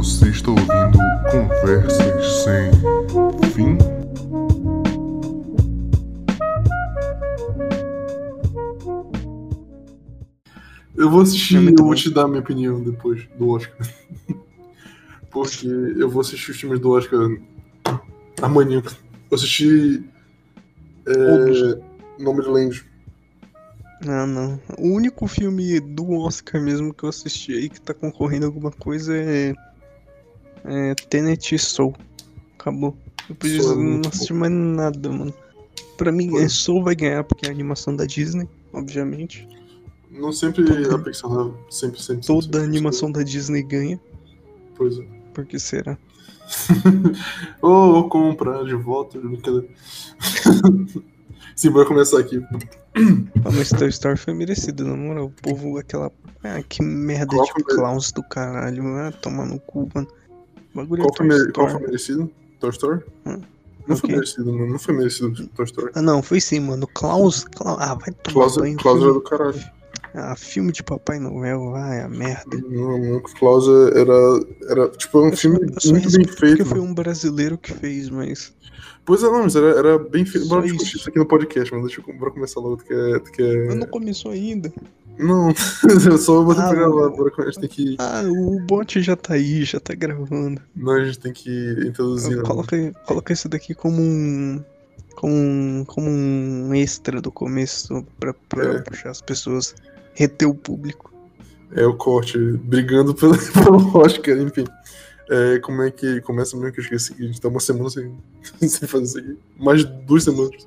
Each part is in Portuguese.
Você está ouvindo Conversas Sem Fim? Eu vou assistir É e eu vou te dar minha opinião depois do Oscar. Porque eu vou assistir os filmes do Oscar amanhã. Vou assistir. É, Nome de Land. Ah, não. O único filme do Oscar mesmo que eu assisti aí que tá concorrendo a alguma coisa é. É Tenet e Soul. Acabou. Depois Soul disso, é eu não muito assisti mais nada, mano. Pra mim, é Soul vai ganhar porque é a animação da Disney, obviamente. Não sempre Toda- a Pixar dá- sempre, sempre. Toda sempre, a animação da Disney ganha. Pois é. Por que será? Ou vou comprar de volta. brincadeira. Sim, vai começar aqui. Ah, mas Toy Story foi merecido, na moral. O povo, aquela. Ah, que merda de clowns do caralho. Ah, tomar no cu, mano. O bagulho Qual é foi, mere- qual foi merecido? Toy Story? Hum. Não foi Ok. merecido, mano. Não foi merecido Toy Story. Ah, não, foi sim, mano. Klaus. Klaus ah, vai tomar Klaus, banho. Klaus era do caralho. ah, filme de Papai Noel, vai, a merda. Não, não, Klaus era, era tipo, é um Eu filme só muito bem feito. Porque foi um brasileiro que fez, mas. Pois é, não, mas era, era bem feito. Bora discutir isso. isso aqui no podcast, mas deixa eu bora começar logo, que é. Que é... Mas não começou ainda. Não, eu só vou Ah, pra gravar, o- bora, a gente tem que. Ah, o bot já tá aí, já tá gravando. Não, a gente tem que introduzir. Coloca, coloca isso daqui como um. Como um, como um extra do começo pra, pra É. puxar as pessoas, reter o público. É o corte, brigando pelo, pelo Oscar, enfim. É, como é que começa mesmo que eu esqueci? A gente tá uma semana sem, sem fazer isso aqui. Mais duas semanas.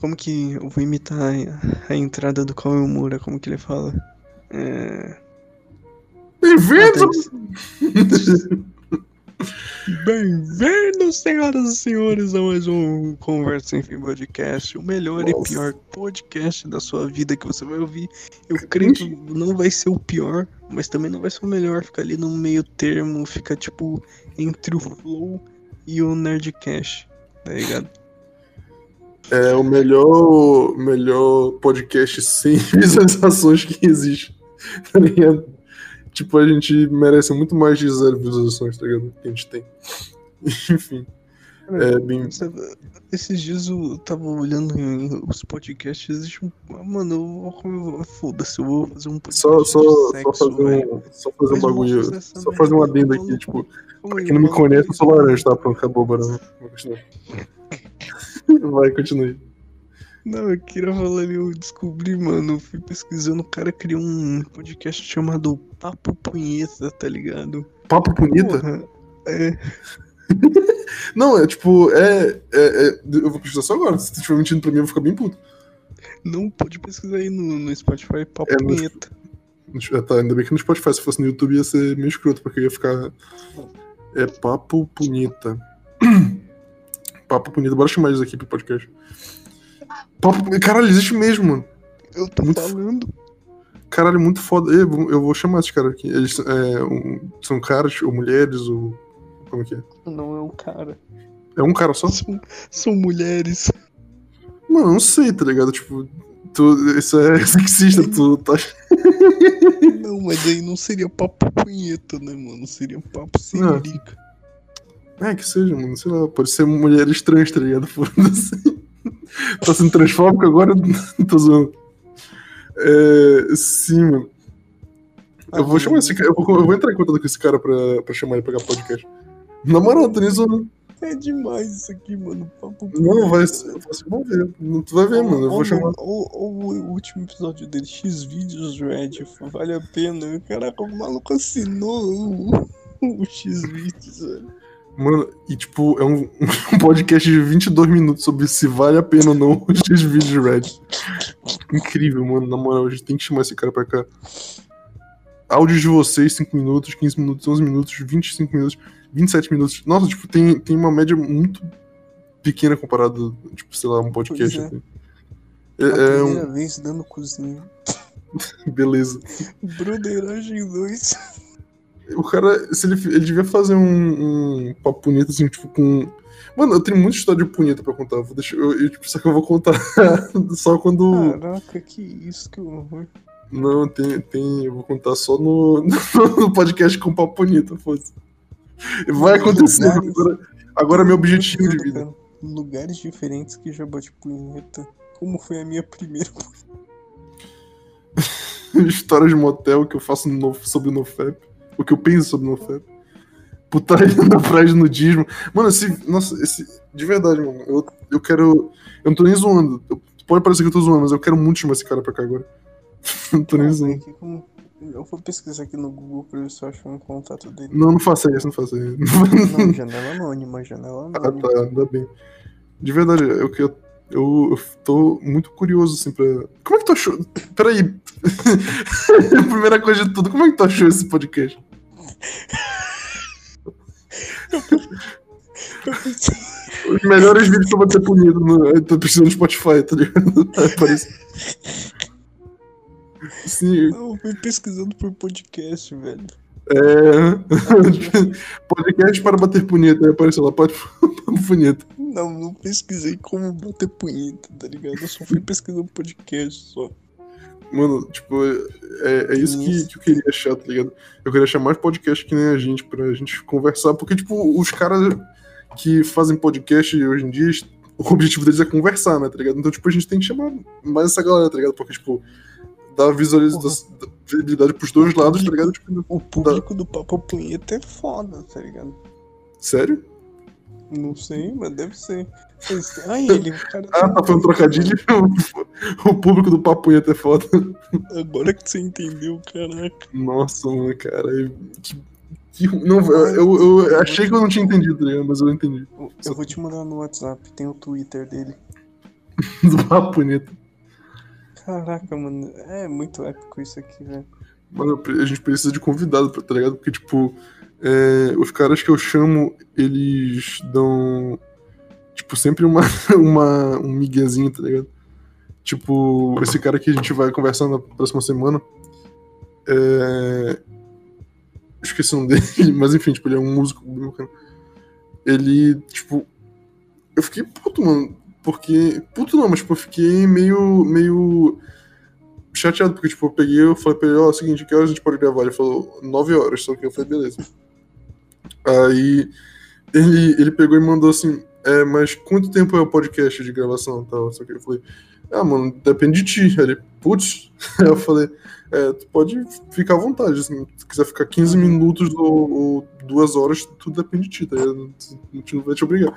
Como que eu vou imitar a, entrada do Cauê Moura? Como que ele fala? É. Bem-vindos! Bem-vindos, senhoras e senhores, a mais um Conversa Sem Fim Podcast, o melhor Nossa. e pior podcast da sua vida que você vai ouvir. Eu creio que não vai ser o pior, mas também não vai ser o melhor. Fica ali no meio termo, fica tipo entre o Flow e o Nerdcast, tá ligado? É o melhor, melhor podcast sem visualizações que existe. Tá ligado? Tipo, a gente merece muito mais de zero visualizações, tá ligado? Que a gente tem. Enfim. É bem. Sabe, Esses dias eu tava olhando os podcasts, existe um. ah, Mano, eu. Foda-se, eu vou fazer um podcast. Só, só, de só sexo, fazer velho. um, só fazer um Mas bagulho. fazer Só fazer um adendo aqui, tipo. Pra quem não me conhece, eu sou laranja, tá? Pronto, acabou, bora. Vai, continue. Não, eu queria falar ali, eu descobri, mano, eu fui pesquisando, o cara criou um podcast chamado Papo Punheta, tá ligado? Papo? Porra, é, Não, é tipo, é, é, é- Eu vou pesquisar só agora. Se tu estiver mentindo pra mim, eu vou ficar bem puto. não pode pesquisar aí no, no Spotify, Papo É, no- Punheta. Ah, Tá, ainda bem que no Spotify, se fosse no YouTube ia ser meio escroto, porque eu ia ficar. É papo bonita. Papo bonita, bora chamar eles aqui pro podcast. Papo, caralho, existe mesmo, mano. Eu tô Muito falando. Caralho, muito foda. Eu vou, eu vou chamar esses caras aqui. Eles é, um- são caras ou mulheres ou. Como é que é? Não é um cara. É um cara só? São, são mulheres. Mano, não sei, tá ligado? Tipo, tu, isso é sexista, tu tá. Não, mas aí não seria Papo Punheta, né, mano? Seria Papo Sem Não. É, que seja, mano. Sei lá, pode ser mulheres trans, tá ligado? Foda-se. tá sendo transfóbico agora? Tô zoando. É, sim, mano. Eu vou chamar esse cara. Eu vou, eu vou entrar em contato com esse cara pra, pra chamar ele pra pegar podcast. Na moral, tô nem zoando. É demais isso aqui, mano. Papo Não, vai ser. Vão ver. Não, Tu vai ver, mano. Eu vou chamar. O, o último episódio dele, X vídeos Red, vale a pena. Caraca, o maluco assinou o, o X vídeos, velho. Mano, e tipo, é um, um podcast de 22 minutos sobre se vale a pena ou não o X-Video Red. Incrível, mano. Na moral, a gente tem que chamar esse cara pra cá. Áudios de vocês, 5 minutos, 15 minutos, 11 minutos, 25 minutos, 27 minutos. Nossa, tipo, tem, tem uma média muito pequena comparado, tipo, sei lá, um podcast. Pois é. assim. É, é primeira um, vez dando cozinha. beleza. Broderagem 2. O cara, se ele, ele devia fazer um, um papo punheta, assim, tipo, com. Mano, eu tenho muita história de punheta pra contar. Vou deixar, eu, eu, tipo, só que eu vou contar só quando. Caraca, que isso, que horror. Não, tem, tem. Eu vou contar só no, no podcast com Papo Bonito, foda-se. Vai acontecer. Lugares- Agora, agora é meu objetivo de vida. Lugares diferentes que já bate punheta. Como foi a minha primeira Histórias de motel que eu faço no, sobre o NoFap. O que eu penso sobre o NoFap. Putaria praia de nudismo. Mano, esse. Nossa, esse. De verdade, mano. Eu, eu quero. Eu não tô nem zoando. Eu- pode parecer que eu tô zoando, mas eu quero muito chamar esse cara pra cá agora. não tô nem zoando. Eu vou pesquisar aqui no Google pra ver se eu acho um contato dele. Não, não faça isso, não faça isso. Não, janela anônima, janela Ah, anônima. tá, ainda bem. De verdade, eu, eu, eu, eu tô muito curioso, assim, pra. Como é que tu achou? Peraí. Primeira coisa de tudo, como é que tu achou esse podcast? Os melhores vídeos vou ter punido no. Tô precisando de Spotify, tá ligado? É, Parece. Sim, não, eu fui pesquisando por podcast, velho. é. podcast para bater punheta. Aí apareceu lá, pode punheta. Não, não pesquisei como bater punheta, tá ligado? Eu só fui pesquisando podcast só. Mano, tipo, é, é isso que, que eu queria achar, tá ligado? Eu queria achar mais podcast que nem a gente, pra gente conversar, porque, tipo, os caras que fazem podcast hoje em dia, o objetivo deles é conversar, né, tá ligado? Então, tipo, a gente tem que chamar mais essa galera, tá ligado? Porque, tipo, dá dá visibilidade pros dois lados, tá ligado? Tipo, O público do Papo Punheta é foda, tá ligado? sério? Não sei, mas deve ser. Ai, ele, o cara. Ah, tá falando trocadilho? o público do Papo ia ter foda. Agora que você entendeu, caraca. Nossa, mano, cara. Que, que, não, eu, eu achei que eu não tinha entendido, tá ligado? Mas eu entendi. Eu- Eu vou te mandar no WhatsApp, tem o Twitter dele. Do Papo bonito. Caraca, mano, é muito épico isso aqui, velho. Mano, a gente precisa de convidado, tá ligado? Porque, tipo, é, os caras que eu chamo, eles dão, tipo, sempre uma, uma, um miguezinho, tá ligado? Tipo, esse cara que a gente vai conversar na próxima semana, é... Esqueci nome dele, mas enfim, tipo, ele é um músico. Ele, tipo, eu fiquei puto, mano, porque, puto não, mas, tipo, eu fiquei meio, meio chateado, porque, tipo, eu peguei eu falei pra ele, ó, é o seguinte, que horas a gente pode gravar? Ele falou, nove horas, só que eu falei, beleza. Aí ele, ele pegou e mandou assim, é, mas quanto tempo é o podcast de gravação e tal? Só que eu falei, ah, mano, depende de ti. Aí ele, putz, aí eu falei, é, tu pode ficar à vontade, assim, se quiser ficar 15 minutos ou, ou duas horas, tudo depende de ti, tá? A gente não vai te obrigar.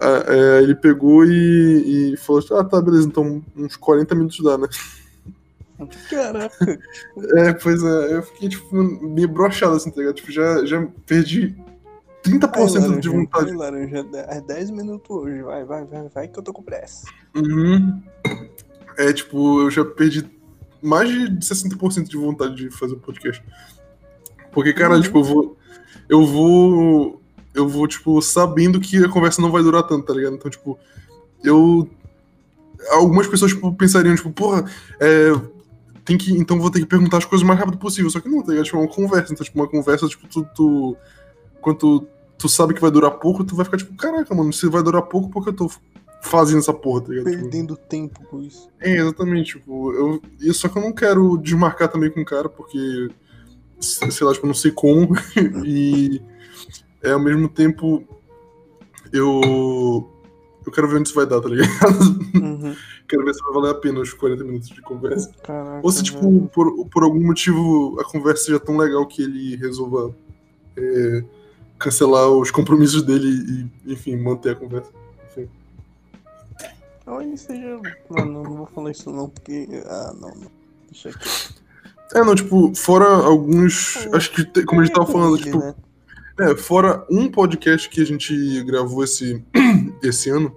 Ah, é, ele pegou e, e falou, ah, tá, beleza, então uns 40 minutos dá, né? Caraca, É, pois é, eu fiquei, tipo, meio broxado, assim, tá ligado? Tipo, já, já perdi 30% de vontade. Vai, laranja, é 10 minutos hoje, vai, vai, vai, vai, que eu tô com pressa. Uhum. É, tipo, eu já perdi mais de 60% de vontade de fazer o podcast. Porque, cara, Uhum. tipo, eu vou. Eu vou. Eu vou, tipo, sabendo que a conversa não vai durar tanto, tá ligado? Então, tipo, eu. Algumas pessoas, tipo, pensariam, tipo, porra, é. Tem que. Então vou ter que perguntar as coisas o mais rápido possível. Só que não, tá ligado? Tipo, é uma conversa. Então, tipo, uma conversa, tipo, tu. tu quando tu, tu sabe que vai durar pouco, tu vai ficar, tipo, caraca, mano, se vai durar pouco, porque eu tô fazendo essa porra, tá ligado? Tipo, Perdendo tempo com isso. é, exatamente. Tipo, eu, e só que eu não quero desmarcar também com o cara, porque, sei lá, tipo, eu não sei como. e é, ao mesmo tempo, eu. Eu quero ver onde isso vai dar, tá ligado? Uhum. quero ver se vai valer a pena os 40 minutos de conversa. Caraca. Ou se, tipo, por, por algum motivo a conversa seja tão legal que ele resolva é, cancelar os compromissos dele e, enfim, manter a conversa. Enfim. Olha, seja. Mano, não vou falar isso não, porque. Ah, não, não. Deixa aqui. É, não, tipo, fora alguns. Acho que, te- como a gente tava falando, tipo, né? É, fora um podcast que a gente gravou esse, esse ano,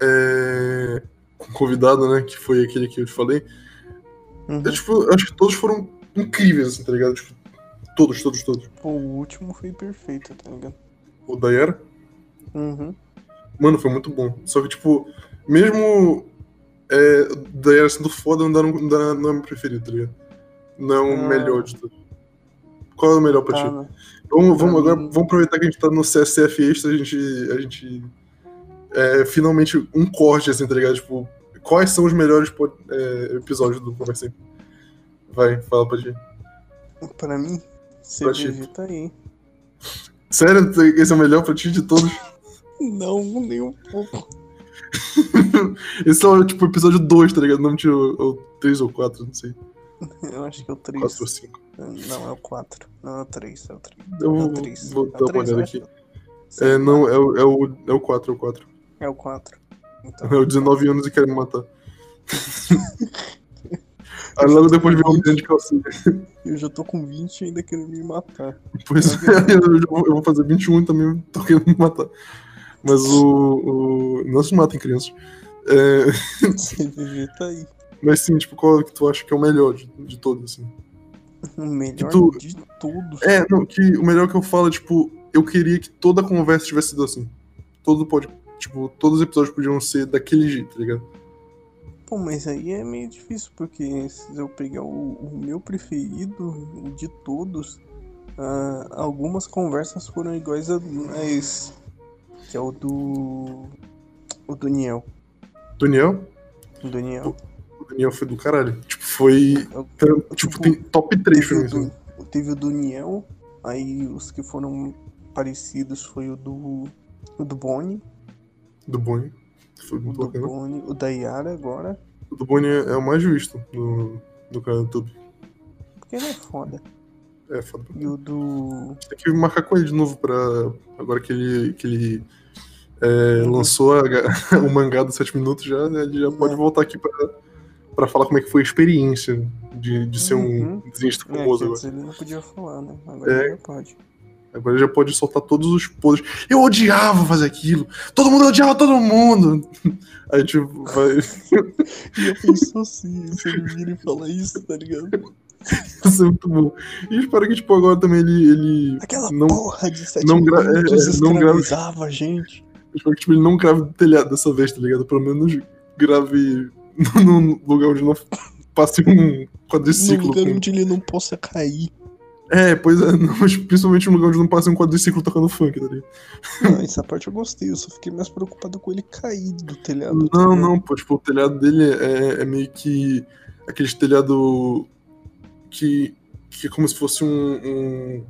é, com convidado, né? Que foi aquele que eu te falei. Uhum. Eu, tipo, acho que todos foram incríveis, assim, tá ligado? Tipo, todos, todos, todos. Pô, o último foi perfeito, tá ligado? O da Era, Uhum. mano, foi muito bom. Só que, tipo, mesmo é, o da Era sendo foda, não, dá, não, dá, não é meu preferido, tá ligado? Não é o Ah. melhor de tudo. Qual é o melhor pra Tá, ti? né? Vamos, vamos, agora, vamos aproveitar que a gente tá no CSF Extra, a gente. A gente é, finalmente um corte, assim, tá ligado? Tipo, quais são os melhores é, episódios do Conversei? Vai, fala pra ti. Pra mim, CVV tá aí. Sério, esse é o melhor pra ti de todos? Não, nem um pouco. Esse é o tipo episódio 2, tá ligado? Não tinha o 3 ou 4, não sei. Eu acho que é o 3. 4 ou 5. Não, é o 4. Não, é o 3, é o 3. Eu É vou, o 3. vou é dar o uma 3, olhada eu aqui. É, não, é o, é, o, é o 4, é o 4. É o 4. Então, É o 19 anos e quer me matar. Aí logo depois vem um grande calcinha. eu já tô com 20 e ainda querendo me matar. Pois é, eu, vou, fazer 21 e também tô querendo me matar. Mas o. o não se matem, crianças. É, CVV tá aí. mas sim, tipo, qual que tu acha que é o melhor de, de todos, assim? O melhor tu- de todos. É, não, que o melhor que eu falo é, tipo, eu queria que toda a conversa tivesse sido assim. Todo pode. Tipo, todos os episódios podiam ser daquele jeito, tá ligado? Pô, mas aí é meio difícil, porque se eu pegar o, o meu preferido o de todos, ah, algumas conversas foram iguais a, a esse. Que é o do. O do Niel. Daniel? O Daniel. O Daniel foi do caralho. Tipo, foi. Eu- Tipo, tipo, tem top 3 pra Teve o, do, teve o do Niel, aí os que foram parecidos foi o do. O do Bonnie, Do Bonnie. Foi o muito do bacana. Bonnie, o da Yara agora, O do Bonnie é o mais visto no, no canal do YouTube. porque ele é foda. É foda. E o do. Tem que marcar com ele de novo pra. Agora que ele. Que ele é, lançou a- o mangá dos 7 minutos, já, né, ele já pode É. voltar aqui pra, pra falar como é que foi a experiência de, de ser Uhum. um desenhista É, famoso que agora. ele não podia falar, né? Agora É. ele pode. Agora ele já pode soltar todos os podres. Eu odiava fazer aquilo! Todo mundo odiava todo mundo! Aí gente vai. E eu penso assim, se ele vira e fala isso, tá ligado? ser muito bom. E espero que, tipo, agora também ele. ele Aquela não, porra de sete não gra- é, é, não grave- gente. espero que tipo, ele não grave do telhado dessa vez, tá ligado? Pelo menos grave num lugar onde não passe um quadriciclo. lugar com- onde ele não possa cair. É, pois é, não, mas principalmente num lugar onde não passe um quadriciclo tocando funk, tá ligado? Não, essa parte eu gostei, eu só fiquei mais preocupado com ele cair do telhado. tá Não, não, pô, tipo, o telhado dele é, é meio que aquele telhado que, que é como se fosse um, um-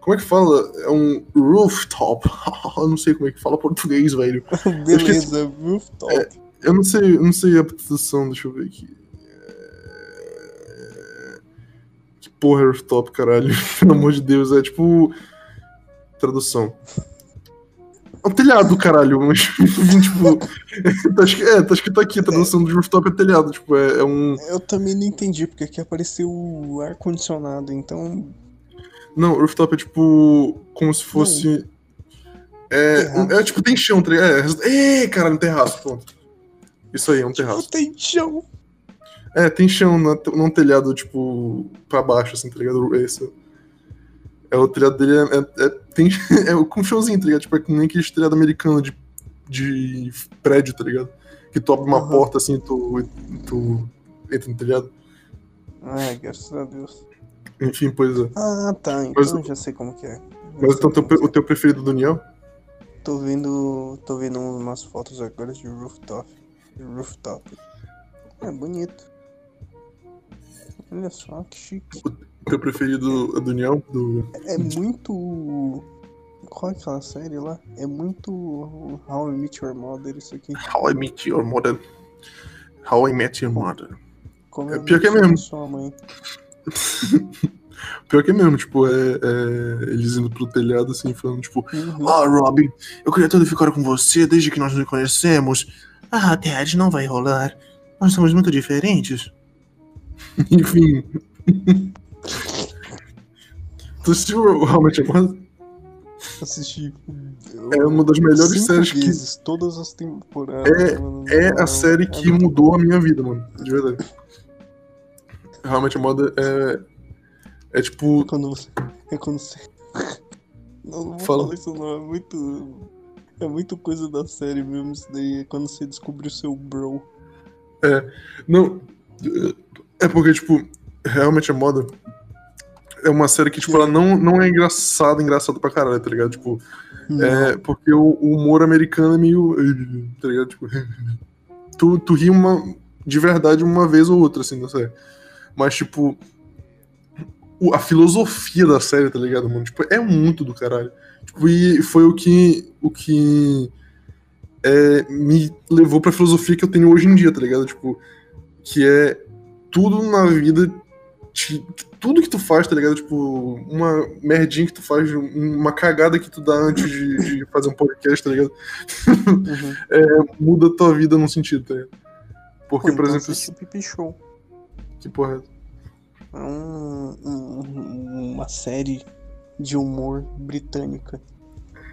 Como é que fala? É um rooftop. Eu não sei como é que fala português, velho. Beleza, rooftop. Eu não sei, eu não sei a tradução, deixa eu ver aqui. É, Que porra é rooftop, caralho? Pelo amor de Deus, é tipo. Tradução. É um telhado, caralho, mas tipo. tá escrito, é, tá escrito aqui, a tradução do rooftop é telhado, tipo, é, é um. Eu também não entendi, porque aqui apareceu o ar-condicionado, então. Não, rooftop é tipo. Como se fosse. É, Terraço. é tipo, tem chão, tá ligado? É, Ê, caralho, um terraço, pronto. Isso aí, é um terraço. Tem chão. É, tem chão, não é t- não é um telhado, tipo, pra baixo, assim, tá ligado? Esse. É, o telhado dele é, é- é- tem, é com chãozinho, tá ligado? Tipo, é que nem aquele telhado americano de, de prédio, tá ligado? Que tu abre uma Aham. porta assim e tu, tu entra no telhado. Ai, graças a Deus. Enfim, pois é. Ah, tá. Então Mas- já sei como que é. Mas então teu, o teu preferido do Niel? é. Tô vendo. tô vendo umas fotos agora de rooftop. Rooftop. É bonito. Olha só, que chique. O teu preferido é do Niel? Do... É muito. Qual é aquela série lá? É muito How I Met Your Mother isso aqui. How I Met Your Mother. How I Met Your Mother. Como É eu pior que é mesmo. Sua mãe. Pior que é mesmo, tipo, é, é eles indo pro telhado assim, falando, tipo, Uhum. Ah, Robin, eu queria tanto ficar com você desde que nós nos conhecemos. Ah, Ted, não vai rolar. Nós somos muito diferentes. Enfim. tu assistiu How I Met Your Mother? Assisti. É uma das melhores séries que- vezes, todas as temporadas. mano. É Não, a série que é muito mudou a minha vida, mano. De verdade. How I Met Your Mother é... É tipo... Quando você. É quando você. Não, não vou Fala. falar isso não, é muito. É muito coisa da série mesmo isso daí. É quando você descobre o seu bro. Não... É porque, tipo... Met Your Mother... É uma série que, tipo, ela não, não é engraçada, engraçada pra caralho, tá ligado? Tipo, É, porque o, o humor americano é meio. Tá ligado? Tipo, tu, tu ri uma, de verdade uma vez ou outra, assim, não sei. Mas, tipo, a filosofia da série, tá ligado, mano? Tipo, é muito do caralho. Tipo, e foi o que, o que é, me levou pra filosofia que eu tenho hoje em dia, tá ligado? Tipo, que é tudo na vida, te- tudo que tu faz, tá ligado? Tipo, uma merdinha que tu faz, uma cagada que tu dá antes de, de fazer um podcast, tá ligado? Uhum. Muda a tua vida num sentido, tá ligado? Porque, Pô, por então exemplo, o Pipi Show. que porra é? É um- um- uma série de humor britânica.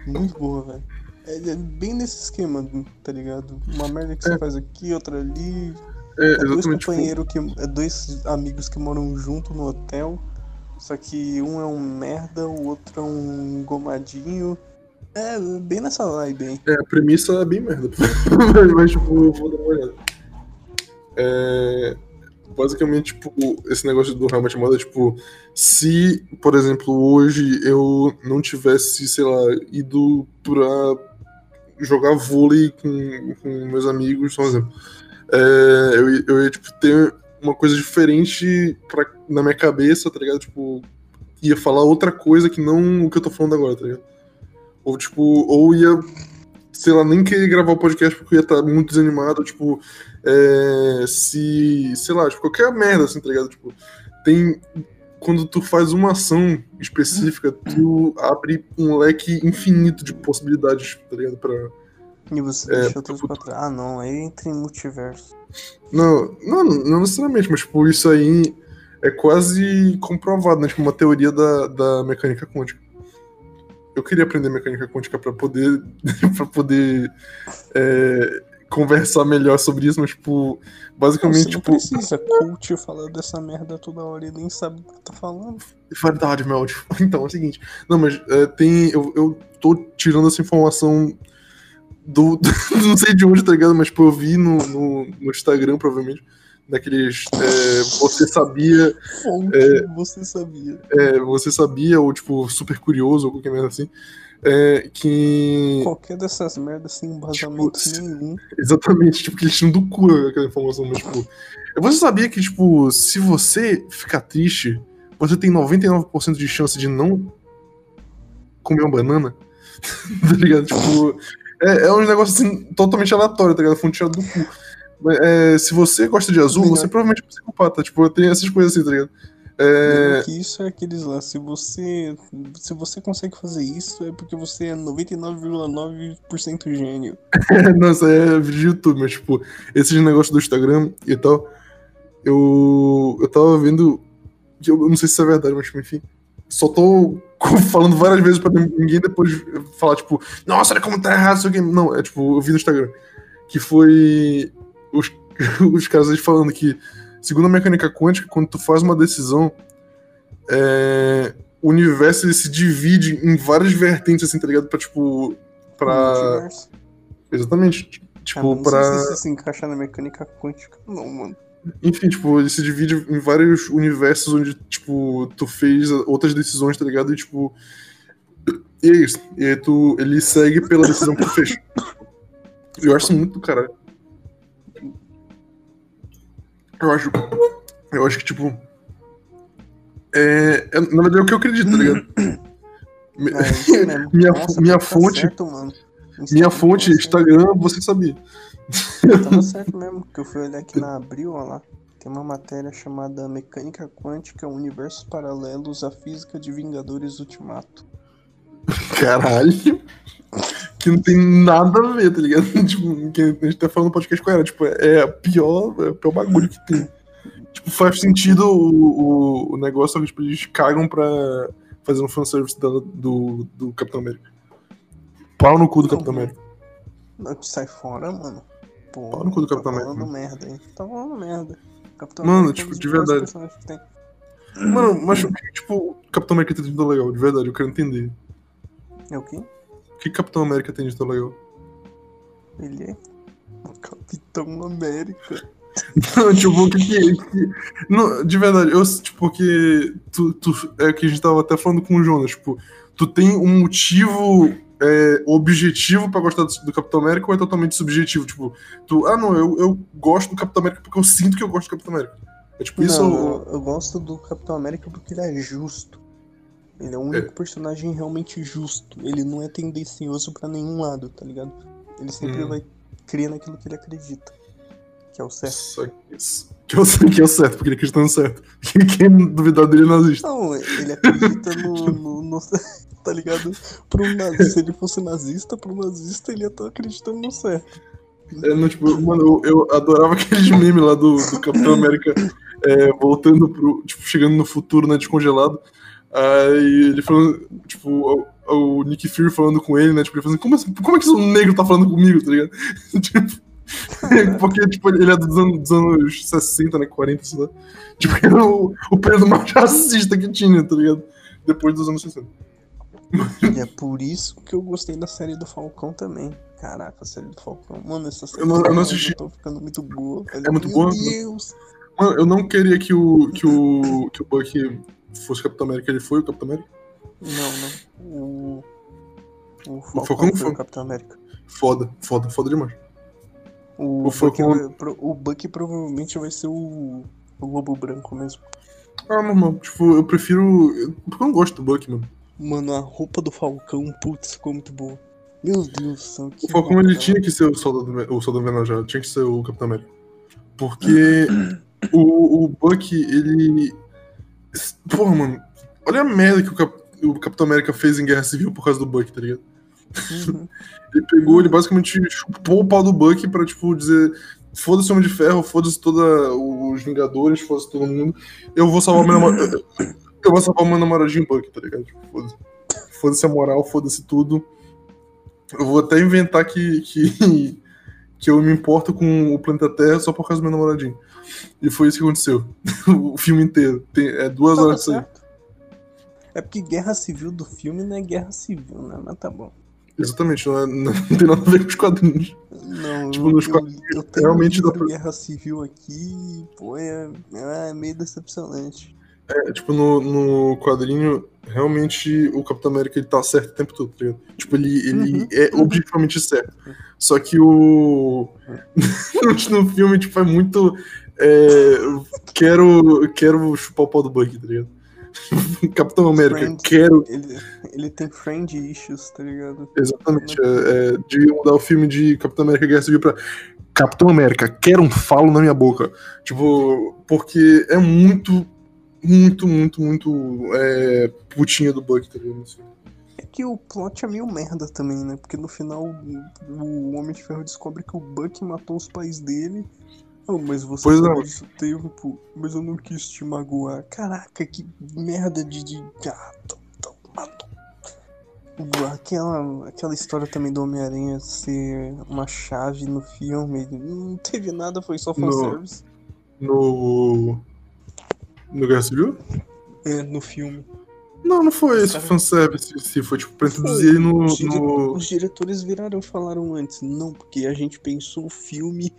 Muito boa, velho. É, é bem nesse esquema, tá ligado? Uma merda que É. você faz aqui, outra ali. É, É dois tipo, companheiros que. É dois amigos que moram junto no hotel. Só que um é um merda, o outro é um gomadinho. É, bem nessa vibe aí. É, a premissa é bem merda. Mas, tipo, eu vou dar uma olhada. É, basicamente, tipo, esse negócio do Met Your Mother, tipo, se, por exemplo, hoje eu não tivesse, sei lá, ido pra jogar vôlei com, com meus amigos, um exemplo, é, eu, eu ia, tipo, ter uma coisa diferente pra, na minha cabeça, tá ligado? Tipo, ia falar outra coisa que não o que eu tô falando agora, tá ligado? Ou, tipo, ou ia, sei lá, nem querer gravar o podcast porque ia estar muito desanimado, tipo, é, se, sei lá, tipo, qualquer merda, assim, tá ligado? Tipo, tem, quando tu faz uma ação específica, tu abre um leque infinito de possibilidades, tá ligado? Pra... E você É, deixa outros tipo- pra trás. Ah, não, aí entra em multiverso. Não, não, não necessariamente, mas, tipo, isso aí é quase comprovado, né? Tipo, uma teoria da, da mecânica quântica. Eu queria aprender mecânica quântica pra poder, pra poder é, conversar melhor sobre isso, mas, tipo, basicamente, Você não tipo, precisa coach falar dessa merda toda hora e nem sabe o que tá falando. Verdade, Mel. Então, é o seguinte. Não, mas é, tem. Eu, eu tô tirando essa informação do. não sei de onde, tá ligado? Mas, tipo, eu vi no, no, no Instagram, provavelmente. Daqueles. é, você sabia. Fonte, você sabia. é, você sabia, ou, tipo, super curioso, ou qualquer merda assim. é, que. Qualquer dessas merdas sem embasamento Tipo, nenhum. Exatamente, tipo, que eles tiram do cu aquela informação, mas, tipo. Você sabia que, tipo, se você ficar triste, você tem 99% de chance de não comer uma banana? tá ligado? Tipo, é, é um negócio assim, totalmente aleatório, tá ligado? Tirada do cu. É, se você gosta de azul, você provavelmente é um psicopata. Tipo, tem essas coisas assim, tá ligado? É, que isso é aqueles lá. Se você, se você consegue fazer isso, é porque você é 99,9% gênio. Aí é vídeo de YouTube, mas, tipo, esses negócios do Instagram e tal, eu, eu tava vendo, eu não sei se isso é verdade, mas, tipo, enfim, só tô falando várias vezes pra ninguém depois falar, tipo, nossa, olha como tá errado isso aqui. Não, é tipo, eu vi no Instagram, que foi os, os caras aí falando que, segundo a mecânica quântica, quando tu faz uma decisão, é, o universo se divide em várias vertentes, assim, tá ligado? Pra, tipo, pra... Exatamente. Ah, Tipo, não pra. sei se isso se encaixa na mecânica quântica. Não, mano. Enfim, tipo, ele se divide em vários universos onde, tipo, tu fez outras decisões, tá ligado? E, tipo. E é isso. E aí tu. Ele segue pela decisão que tu fez. Eu acho muito do caralho. Eu acho. Eu acho que, tipo. É, é- na verdade é o que eu acredito, tá ligado? É. Minha- Nossa, minha tá fonte- Certo, mano. Minha fonte, Instagram, você sabia. Tava certo mesmo, que eu fui olhar aqui na Abril, ó lá. Tem uma matéria chamada Mecânica Quântica, Universos Paralelos à Física de Vingadores Ultimato. Caralho. Que não tem nada a ver, tá ligado? Tipo, que a gente tá falando no podcast com ela. Tipo, é a pior, é o pior bagulho que tem. Tipo, faz sentido o, o, o negócio, só que tipo, eles cagam pra fazer um fanservice da- do, do Capitão América. Pau no cu do Capitão América. Não, sai fora, mano. Pô, Pau no cu do Capitão tá América, falando merda, hein? Tá falando merda. Capitão Mano, América é tipo, de verdade. Mano, mas o que, tipo, Capitão América tem de tão legal? De verdade, eu quero entender. É o quê? O que Capitão América tem de tão legal? Ele é o Capitão América. Não, tipo, o que que. que- Não, de verdade, eu, tipo, porque. Tu, tu, é que a gente tava até falando com o Jonas, tipo, tu tem um motivo é, objetivo pra gostar do, do Capitão América ou é totalmente subjetivo? Tipo, tu, ah, não, eu, eu gosto do Capitão América porque eu sinto que eu gosto do Capitão América. É tipo isso. Não, ou- eu, eu gosto do Capitão América porque ele é justo. Ele é o único É. personagem realmente justo. Ele não é tendencioso pra nenhum lado, tá ligado? Ele sempre Hum. vai crer naquilo que ele acredita. Que é o certo. Só que isso. Que é, o, que é o certo, porque ele acredita no certo. Quem duvidar dele é nazista. Não, ele acredita no. no- no- tá ligado? Pro nazista, se ele fosse nazista, pro nazista ele ia estar acreditando no certo. É, não, tipo, mano, eu, eu adorava aqueles memes lá do, do Capitão América é, voltando pro. Tipo, chegando no futuro, né, descongelado. Aí ele falando, tipo, o, o Nick Fury falando com ele, né? Tipo, ele falando, como, assim- como é que esse negro tá falando comigo, tá ligado? tipo, porque, tipo, ele é dos anos, dos anos 60, né? 40, sei lá. Tipo, era o, o período mais racista que tinha, tá ligado? Depois dos anos 60. E é por isso que eu gostei da série do Falcão também. Caraca, a série do Falcão. Mano, essa série Eu não- eu não assisti. Falcão tá ficando muito boa. velho. É muito Meu boa? Deus. Mano, eu não queria que o, que o, que o Buck fosse Capitão América, ele foi o Capitão América. Não, não. O. O Falcão, Falcão foi foi. o Capitão América. Foda, foda, foda demais. O, O Falcão- pro- o Buck provavelmente vai ser o. O Lobo Branco mesmo. Ah, normal. Tipo, eu prefiro. eu- Porque eu não gosto do Buck, mano. Mano, a roupa do Falcão, putz, ficou muito boa. Meu Deus do céu. O Falcão ele tinha que ser o Soldado, o soldado Invernal tinha que ser o Capitão América. Porque o, o Buck, ele. Porra, mano. Olha a merda que o, Cap- o Capitão América fez em Guerra Civil por causa do Buck, tá ligado? Uhum. Ele pegou, ele basicamente chupou o pau do Buck pra, tipo, dizer. Foda-se o Homem de Ferro, foda-se todos os Vingadores, foda-se todo mundo. Eu vou salvar o meu namorado. Eu vou salvar meu namoradinho Buck, tá ligado? Tipo, foda-se. Foda-se a moral, foda-se tudo. Eu vou até inventar que, que, que eu me importo com o planeta Terra só por causa do meu namoradinho. E foi isso que aconteceu. o filme inteiro. Tem, é duas Tava horas disso aí. É porque guerra civil do filme não é guerra civil, né? Mas tá bom. Exatamente, não, é- não tem nada a ver com os quadrinhos. Não, Tipo, eu, nos eu, quadrinhos, eu tenho realmente dá pra- Guerra Civil aqui pô, é, é meio decepcionante. É, tipo, no, no quadrinho, realmente o Capitão América ele tá certo o tempo todo, tá ligado? Tipo, ele, ele Uhum, é objetivamente certo. Só que o. no filme, tipo, é muito. é, quero, quero chupar o pau do Buck, tá ligado? Capitão América, Friends. quero. Ele, ele tem friend issues, tá ligado? Exatamente. É, é, de mudar o filme de Capitão América Guerra Civil pra Capitão América, quero um falo na minha boca. Tipo, porque é muito, muito, muito, muito é, putinha do Buck, tá ligado? Assim. É que o plot é meio merda também, né? Porque no final o Homem de Ferro descobre que o Buck matou os pais dele. Oh, mas você Pois é. disso tempo, mas eu não quis te magoar. Caraca, que merda de. de... Ah, tô- tô- matou. Aquela, aquela história também do Homem-Aranha ser uma chave no filme. Não teve nada, foi só fanservice. No. No Guerra Civil? É, no filme. Não, não foi esse Cara. fanservice, se foi tipo pra introduzir ele no. Os, dire- no... os diretores viraram e falaram antes, não, porque a gente pensou o filme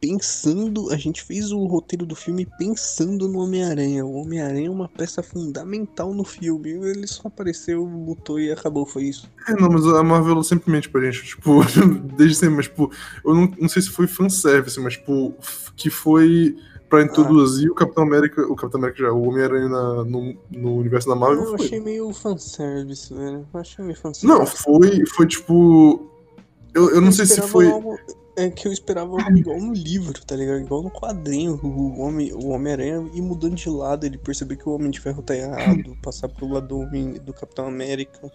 pensando, a gente fez o roteiro do filme pensando no Homem-Aranha. O Homem-Aranha é uma peça fundamental no filme. Ele só apareceu, lutou e acabou, foi isso. É, não, mas a Marvel sempre mente pra gente, tipo, desde sempre, mas, tipo, eu não, não sei se foi fanservice, mas, tipo, que foi pra introduzir o Capitão América, o Capitão América já, o Homem-Aranha no, no universo da Marvel, eu foi. achei meio fanservice, velho. Eu achei meio fanservice. Não, foi, foi, tipo, eu, eu não sei se foi, algo- é que eu esperava algo igual no livro, tá ligado? Igual no quadrinho. O homem, o Homem-Aranha ir mudando de lado, ele perceber que o Homem de Ferro tá errado, passar pro lado do, Homem- do Capitão América.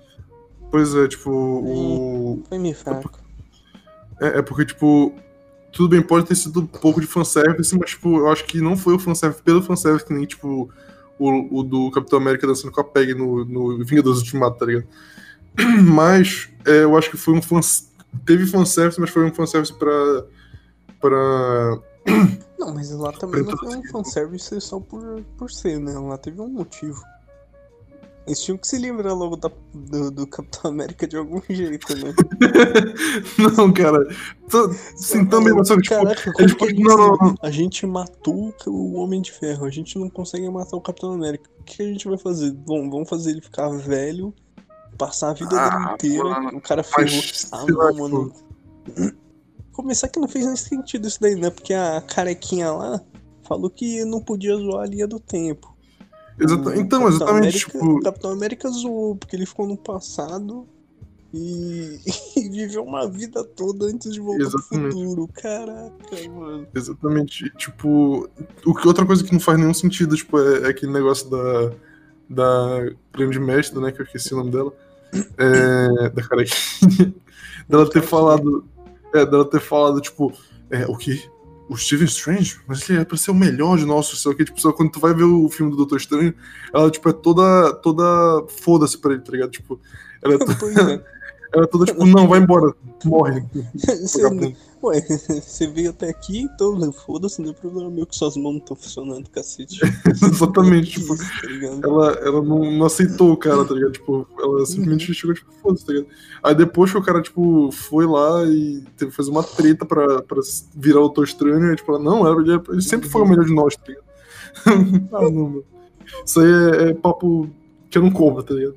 pois é, tipo, o... Foi meio fraco. É, é porque, tipo, tudo bem, pode ter sido um pouco de fanservice, mas, tipo, eu acho que não foi o fanservice pelo fanservice que nem, tipo, o, o do Capitão América dançando com a Peg no, no Vingadores Ultimato, tá ligado? Mas, é, eu acho que foi um fans... Teve fanservice, mas foi um fanservice pra... pra... Não, mas lá também não foi um fanservice só por, por ser, né? Lá teve um motivo. Eles tinham que se livrar logo da- do, do Capitão América de algum jeito, né? não, cara, tô- sim, também, mas tipo, Caraca, eles não, não, não. A gente matou o- Homem de Ferro, a gente não consegue matar o Capitão América. O que a gente vai fazer? Bom, vamos fazer ele ficar velho, passar a vida Ah, dele inteira, mano, o cara ferrou. Ah, não, mano. Começar que não fez nem sentido isso daí, né? Porque a carequinha lá falou que não podia zoar a linha do tempo. Exata- Então, Capitão exatamente, América- tipo. O Capitão América zoou, porque ele ficou no passado e, e viveu uma vida toda antes de voltar Exatamente. pro futuro. Caraca, mano. Exatamente. Tipo, o que, outra coisa que não faz nenhum sentido, tipo, é, é aquele negócio da, da grande mestra, né? Que eu esqueci o nome dela. É, da carequinha. dela ter falado. É, dela ter falado, tipo, é, o quê? O Stephen Strange? Mas ele é pra ser o melhor de nossos, só que, tipo, só quando tu vai ver o filme do Doutor Estranho, ela, tipo, é toda. toda. foda-se pra ele, tá ligado? Tipo, ela é, to- É toda, tipo, não, vai embora, morre. Você, ué, você veio até aqui, então foda-se, não é problema meu que suas mãos não estão funcionando, cacete. Exatamente, tipo, Isso, tá ela, ela não, não aceitou o cara, tá ligado? Tipo, ela simplesmente chegou, tipo, foda-se, tá ligado? Aí depois que o cara, tipo, foi lá e teve que fazer uma treta pra, pra virar o e, tipo, ela, não, ele, ele sempre foi o melhor de nós, tá ligado? ah, não, mano. Isso aí é, é papo que eu não compro, tá ligado?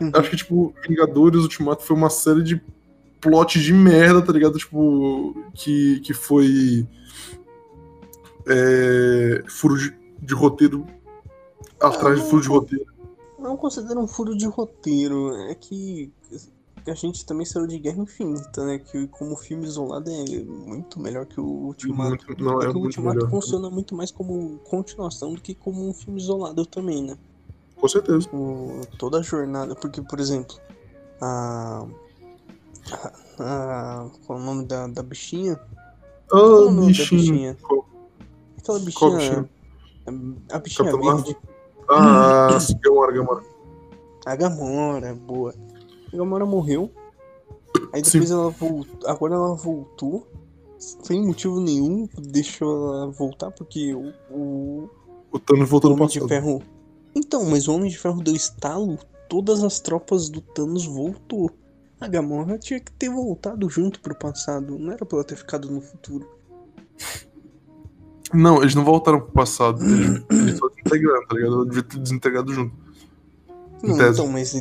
Uhum. Acho que, tipo, Vingadores Ultimato foi uma série de plot de merda, tá ligado? Tipo, que, que foi. É, furo de, de roteiro atrás de furo de roteiro. Não considero um furo de roteiro, é que a gente também saiu de Guerra Infinita, né? Que como filme isolado é muito melhor que o Ultimato. Muito- não, é Porque o Ultimato melhor. funciona muito mais como continuação do que como um filme isolado também, né? Com certeza. o- toda a jornada, porque, por exemplo, a. a, qual é o nome da, da bichinha? Qual Ah, o nome da bichinho. bichinha? Qual- Aquela bichinha. bichinho? A, a bichinha Capitão verde. Ah, Gamora, Gamora. A Gamora, boa. A Gamora morreu. Aí Sim. depois ela voltou. Agora ela voltou. Sem motivo nenhum. Deixou ela voltar porque o, o O Thanos voltou no Homem de passado. Ferro. Então, mas o Homem de Ferro deu estalo. Todas as tropas do Thanos voltou. A Gamora tinha que ter voltado junto pro passado. Não era pra ela ter ficado no futuro. Não, eles não voltaram pro passado. Eles, eles só desintegraram, tá ligado? Ela devia ter desintegrado junto. Não, então, mas.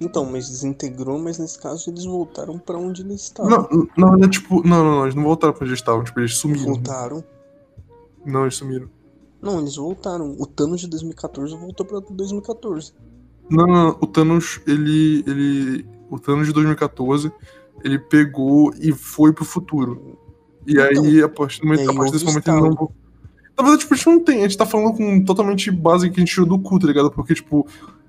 Então, mas desintegrou, mas nesse caso eles voltaram pra onde eles estavam. Não, na verdade, tipo, não, não, não, eles não voltaram pra onde eles estavam, tipo, eles sumiram. Voltaram. Não, eles sumiram. Não, eles voltaram. O Thanos de 2014 voltou pra 2014. Não, não, não, o Thanos, ele, ele, o Thanos de 2014, ele pegou e foi pro futuro. E aí, a partir, do momento, a partir desse momento, ele não... estalo. Na verdade, tipo, a gente não tem, a gente tá falando com totalmente base que a gente tirou do cu, tá ligado? Porque, tipo,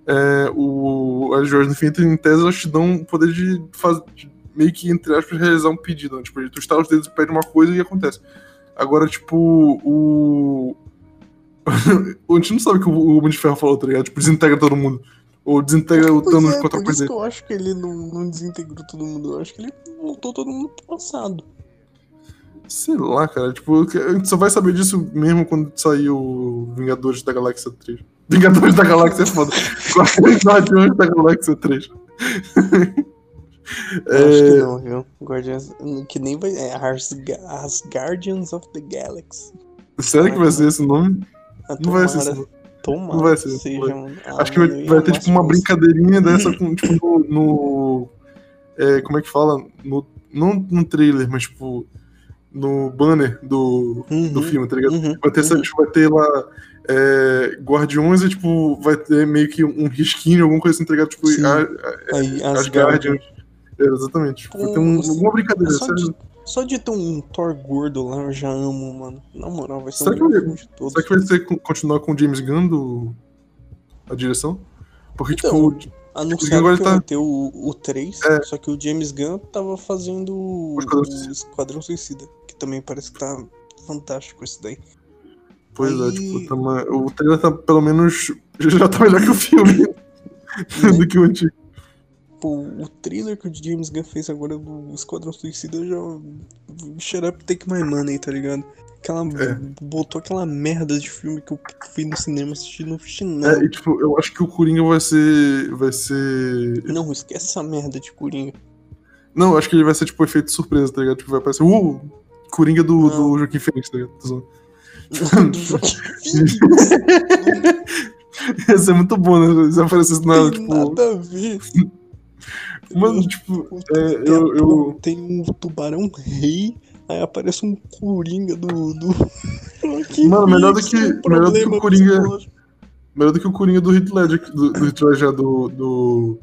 é, o, as joias do infinito, em tese, elas te dão o poder de fazer, de meio que, entre aspas, realizar um pedido, né? Tipo, tu estala os dedos e pede uma coisa e acontece. Agora, tipo, o... a gente não sabe o que o Homem de Ferro falou, tá ligado? Tipo, desintegra todo mundo. Ou desintegra o Thanos é, por coisa. isso que eu acho que ele não, não desintegrou todo mundo. Eu acho que ele voltou todo mundo pro passado. Sei lá, cara. Tipo, a gente só vai saber disso mesmo quando sair o Vingadores da Galáxia 3. Vingadores da Galáxia é foda. Guardiões da Galáxia 3. Eu acho que é, não, viu? Guardians. Que nem vai. É As, As Guardians of the Galaxy. sério que vai ser esse nome? Ah, Não vai ser tomara- Não vai ser, seja, Acho que vai, vai ter tipo uma brincadeirinha dessa com, tipo, no. no- é, como é que fala? No, não no trailer, mas tipo. No banner do, do Uhum, filme, tá ligado? uhum, Vai ter, uhum. tipo, vai ter lá é, Guardiões e, tipo, vai ter meio que um risquinho, alguma coisa assim, tá ligado? Tipo, a- a- Aí, as as Guardians. É, exatamente. Tipo, vai ter um, alguma brincadeira, Só sério. de, só de ter um Thor gordo lá, eu já amo, mano. Na moral, vai ser Será o que de todos. Será que vai ser co- continuar com o James Gunn do, a direção? Porque, Então, tipo, Anunciaram agora que tá- vai ter o, o 3, É. só que o James Gunn tava fazendo o O Esquadrão Suicida. Que também parece que tá fantástico esse daí. pois é, aí- tipo, tá uma- o trailer tá pelo menos. Já tá melhor que o filme do que o antigo. Pô, o trailer que o James Gunn fez agora do Esquadrão Suicida já. Shut up, take my money, tá ligado? Aquela, É. Botou aquela merda de filme que eu fui no cinema assistir no chinelo. É, e, tipo, eu acho que o Coringa vai ser. Vai ser. Não, esquece essa merda de Coringa. Não, eu acho que ele vai ser, tipo, efeito surpresa, tá ligado? Tipo, vai aparecer. Uh! Coringa do, Não. do Joaquim Fênix, tá ligado? Phoenix. Ia ser muito bom, né? Se aparecesse nada, tipo. nada a ver. Mano, tipo, é, eu, eu. tem um tubarão rei Aí aparece um Coringa do. do... Mano, melhor do que- um melhor do que o Coringa-. Melhor do que o Coringa do Heath Ledger, do, do Heath Ledger, do, do,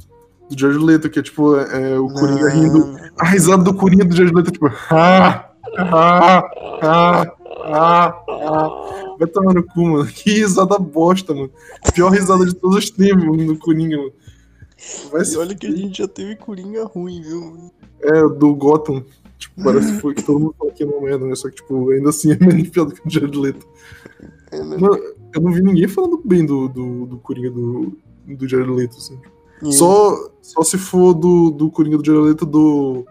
do Jared Leto, que é tipo, é, é o Coringa rindo. A risada do Coringa do Jared Leto é tipo, ah, ah, ah, ah, ah. Vai tomar no cu, mano. Que risada bosta, mano. Pior risada de todos os tempos, mano, do Coringa, mano. Vai E olha que a gente já teve Coringa ruim, viu? É, do Gotham. Tipo, parece que foi que todo mundo falou que é uma merda, né? Só que, tipo, ainda assim é menos pior do que o Jared Leto. É, né? Mano, eu não vi ninguém falando bem do, do, do Coringa do, do Jared Leto, assim. E Só, só se for do, do Coringa do Jared Leto do.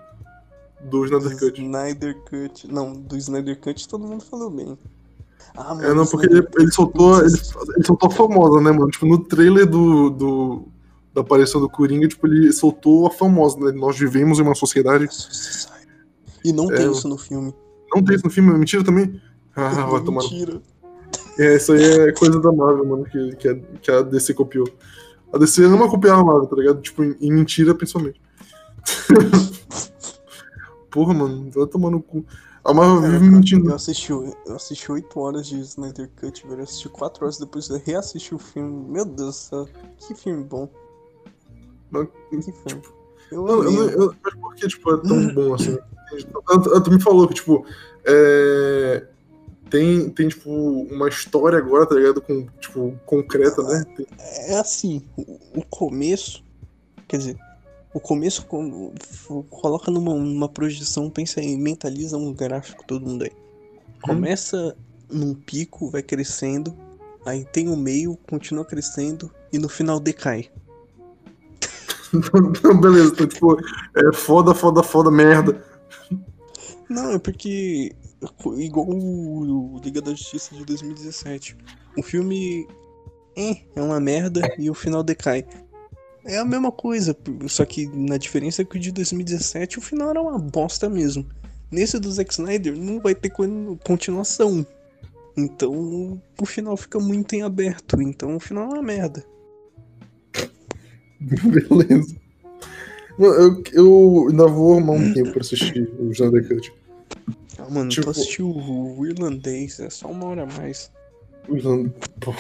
Do Snyder Cut. Snyder Cut. Não, do Snyder Cut todo mundo falou bem. Ah, É, não, porque ele, ele soltou. Ele, ele soltou a famosa, né, mano? Tipo, no trailer do. do da aparição do Coringa, tipo, ele soltou a famosa, né? Nós vivemos em uma sociedade. E não É, tem isso no filme. Não tem isso no filme, é mentira também? Ah, vai tomar. Mentira. É, isso aí é coisa da Marvel, mano, que, que, a, que a DC copiou. A DC ama copiar a Marvel, tá ligado? Tipo, em, em mentira, principalmente. Porra, mano, vai tomar no cu. A Marvel vive cara, mentindo. Eu assisti, eu assisti 8 horas de Snyder Cut, velho. Eu assisti 4 horas depois eu reassisti o filme. Meu Deus do céu, que filme bom. Mas, Que filme. Eu eu, não- eu, mas por que, tipo, é tão bom assim? Tu me falou que, tipo, é, tem, tem, tipo, uma história agora, tá ligado? Com, tipo, concreta, né? Tem- É assim, o, começo, quer dizer, o começo coloca numa, numa projeção, pensa aí, mentaliza um gráfico todo mundo aí. Começa num pico, vai crescendo, aí tem o meio, continua crescendo e no final decai. Então, beleza, então, tipo, é foda, foda, foda, merda. Não, é porque igual o, Liga da Justiça de 2017. O filme é, é uma merda e o final decai. É a mesma coisa, só que na diferença é que o de 2017 o final era uma bosta mesmo. Nesse do Zack Snyder não vai ter con- continuação. Então o final fica muito em aberto. Então o final é uma merda. Beleza. Mano, eu, eu ainda vou arrumar um tempo pra assistir o Snyder Cut. Ah, mano, Tipo- tu assistiu o, irlandês, é só uma hora a mais. O irland- Pô.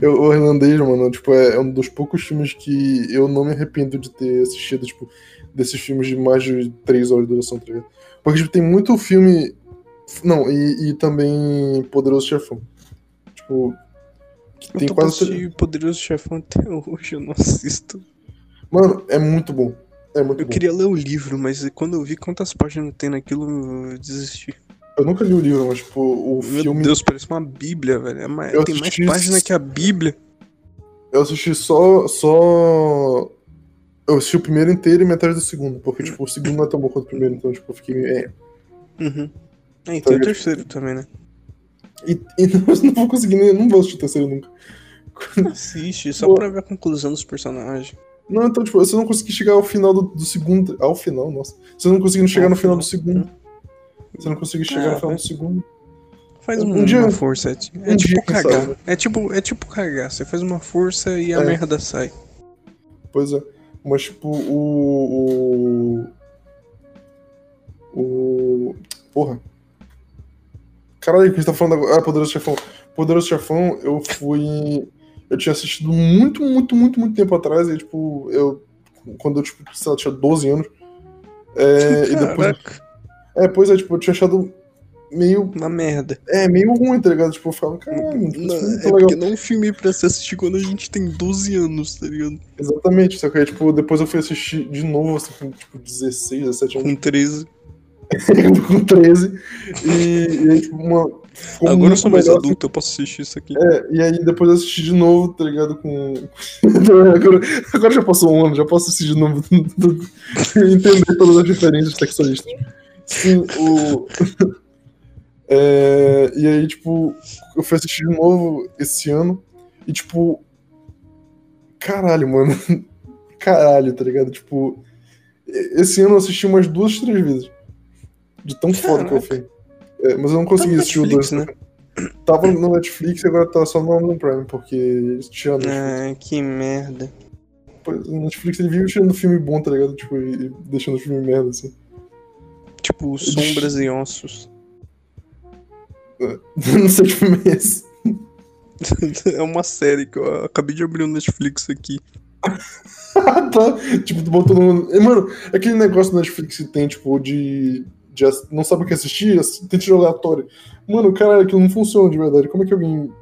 Eu- o irlandês, mano, tipo, é, é um dos poucos filmes que eu não me arrependo de ter assistido, tipo, desses filmes de mais de três horas de duração, tá ligado? Porque, tipo, tem muito filme. Não, e, e também Poderoso Chefão. Tipo. Que Eu Tem pra quase. assistir Poderoso Chefão até hoje, eu não assisto. Mano, é muito bom. É muito Eu bom. queria ler o livro, mas quando eu vi quantas páginas tem naquilo, eu desisti. Eu nunca li o livro, mas, tipo, o Meu filme. Deus, parece uma bíblia, velho. É mais- Eu tem mais assisti página que a bíblia. Eu assisti só. só. Eu assisti o primeiro inteiro e metade do segundo, porque, tipo, o segundo não é tão bom quanto o primeiro, então, tipo, eu fiquei. É. Uhum. É, e Tá tem o terceiro também, né? E, e não, não vou conseguir nem. Não vou assistir o terceiro nunca. Assiste, só Pô. pra ver a conclusão dos personagens. Não, então, tipo, se eu não conseguir chegar ao final do, do segundo. Ao final, nossa. Se eu não conseguir chegar Ao no final final. do segundo. Se eu não conseguir chegar Ah, no final vai. do segundo. Faz Um um- dia- uma força. É, é um tipo dia, quem cagar. sabe? É tipo, é tipo cagar. Você faz uma força e a É. merda sai. Pois é. Mas, tipo, o. O. o porra. Caralho, o que a gente tá falando agora? Ah, Poderoso Chefão. Poderoso Chefão, eu fui. Eu tinha assistido muito, muito, muito, muito tempo atrás. E, tipo, eu. Quando eu, tipo, sei lá, tinha 12 anos. É, e depois. É, pois é, tipo, eu tinha achado meio. uma merda. É, meio ruim, tá ligado? Tipo, eu falava, caralho, Não, filme é tá legal. porque não é um filme pra se assistir quando a gente tem 12 anos, tá ligado? Exatamente, só que aí, tipo, depois eu fui assistir de novo, assim, com, tipo, 16, 17 anos. Com 13. Com 13. E, e aí, tipo, uma. Agora eu sou mais melhor, assim. adulto, eu posso assistir isso aqui. É, e aí depois eu assisti de novo, tá ligado? Com. agora, agora já passou um ano, já posso assistir de novo. entender todas as referências sexualistas. Sim, o. É, e aí, tipo, eu fui assistir de novo esse ano. E, tipo. Caralho, mano. Caralho, tá ligado? Tipo. Esse ano eu assisti umas duas, três vezes. De tão foda que eu fui. É, mas eu não consegui Tá no assistir o Netflix, dois. né? Tava no Netflix e agora tá só no Amazon Prime, porque eles tiram. Ah, que merda. O Netflix ele vive tirando filme bom, tá ligado? Tipo, e deixando filme merda, assim. Tipo, Sombras e Ossos. Não sei que filme é esse. é uma série que eu acabei de abrir o Netflix aqui. Tá. Tipo, tu botou no. Mano, aquele negócio do Netflix que tem, tipo, de. De não sabe o que assistir, ass- tem tiro aleatório. Mano, caralho, aquilo não funciona de verdade. Como é que alguém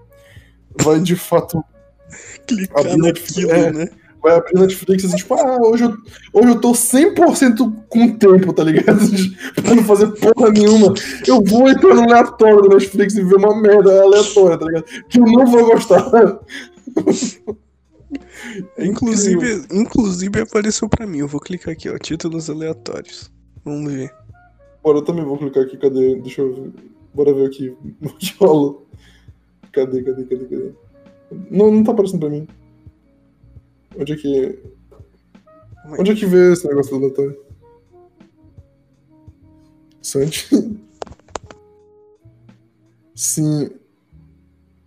vai de fato. Clicar Abrir Netflix, naquilo, é. né? Vai abrir Netflix e assim, tipo, ah, hoje eu, hoje eu tô 100% com tempo, tá ligado? pra não fazer porra nenhuma. Eu vou entrar no aleatório do Netflix e ver uma merda aleatória, tá ligado? Que eu não vou gostar. É. Inclusive, inclusive apareceu pra mim. Eu vou clicar aqui, ó. Títulos aleatórios. Vamos ver. Bora, eu também vou clicar aqui, cadê? Deixa eu ver. Bora ver aqui. O que rola? Cadê, cadê, cadê, cadê? Não, não tá aparecendo pra mim. Onde é que. Onde é que vê esse negócio do aleatório? Santi? Sim.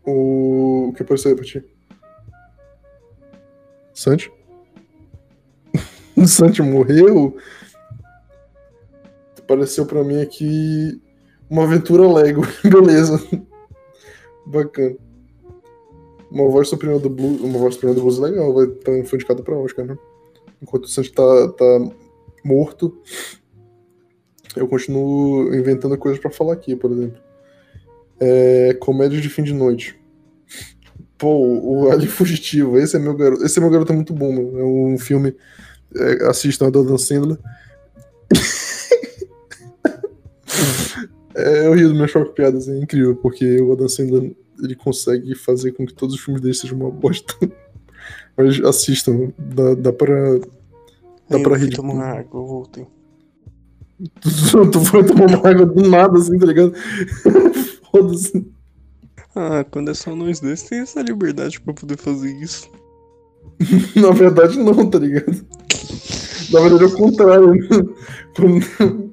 O... o que apareceu aí pra ti? Santi? o Santi morreu? Apareceu pra mim aqui uma aventura Lego. Beleza. Bacana. Uma voz suprema do blues. Uma voz suprema do blues é legal. Vai tá, foi pra Oscar, né? Enquanto o Santi tá, tá morto, eu continuo inventando coisas pra falar aqui, por exemplo. É, comédia de fim de noite. Pô, o Ali Fugitivo, esse é meu garoto. Esse é meu garoto muito bom, mano. É um filme. É, assistam a do Adam Sandler. É, eu rio das minhas próprias piadas, é incrível, porque o Adam Sandler ele consegue fazer com que todos os filmes dele sejam uma bosta. Mas assistam, dá, dá pra. Dá pra eu fui rir. tomar água, eu voltei. Tu, tu foi tomar uma água do nada, assim, tá ligado? Foda-se. Ah, quando é só nós dois, tem essa liberdade pra poder fazer isso. Na verdade, não, tá ligado? Na verdade, é o contrário. né? Quando,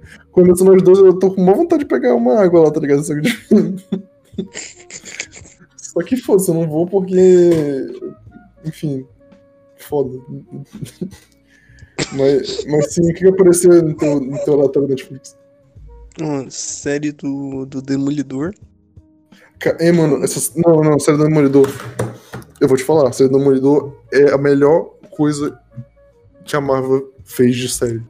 são nós dois, eu tô com uma vontade de pegar uma água lá, tá ligado? Só que, Só que foda-se, eu não vou porque. Enfim. Foda. Mas, mas sim, o que apareceu no teu, no teu relatório da Netflix? Uma série do, do Demolidor. Ei, mano, essa... não, não, série do Demolidor. Eu vou te falar, a série do Demolidor é a melhor coisa que a Marvel fez de série.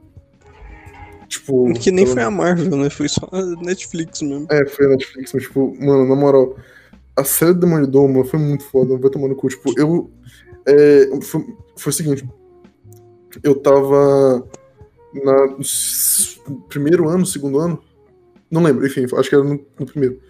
Tipo. Que nem pelo- foi a Marvel, né? Foi só a Netflix mesmo. É, foi a Netflix, mas, tipo, mano, na moral, a série do Demolidor, mano, foi muito foda, vai tomando cu. Tipo, eu. É, foi, foi o seguinte. Eu tava. Na, no primeiro ano, segundo ano? Não lembro, enfim, acho que era no, no primeiro.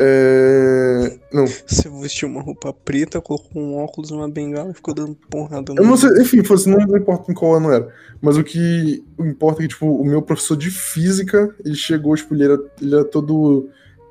É, não, Você vestiu uma roupa preta, colocou um óculos e uma bengala e ficou dando porrada no Eu não sei, enfim, fosse, não, não importa em qual ano era. Mas o que importa é que, tipo, o meu professor de física, ele chegou, tipo, ele era, ele era todo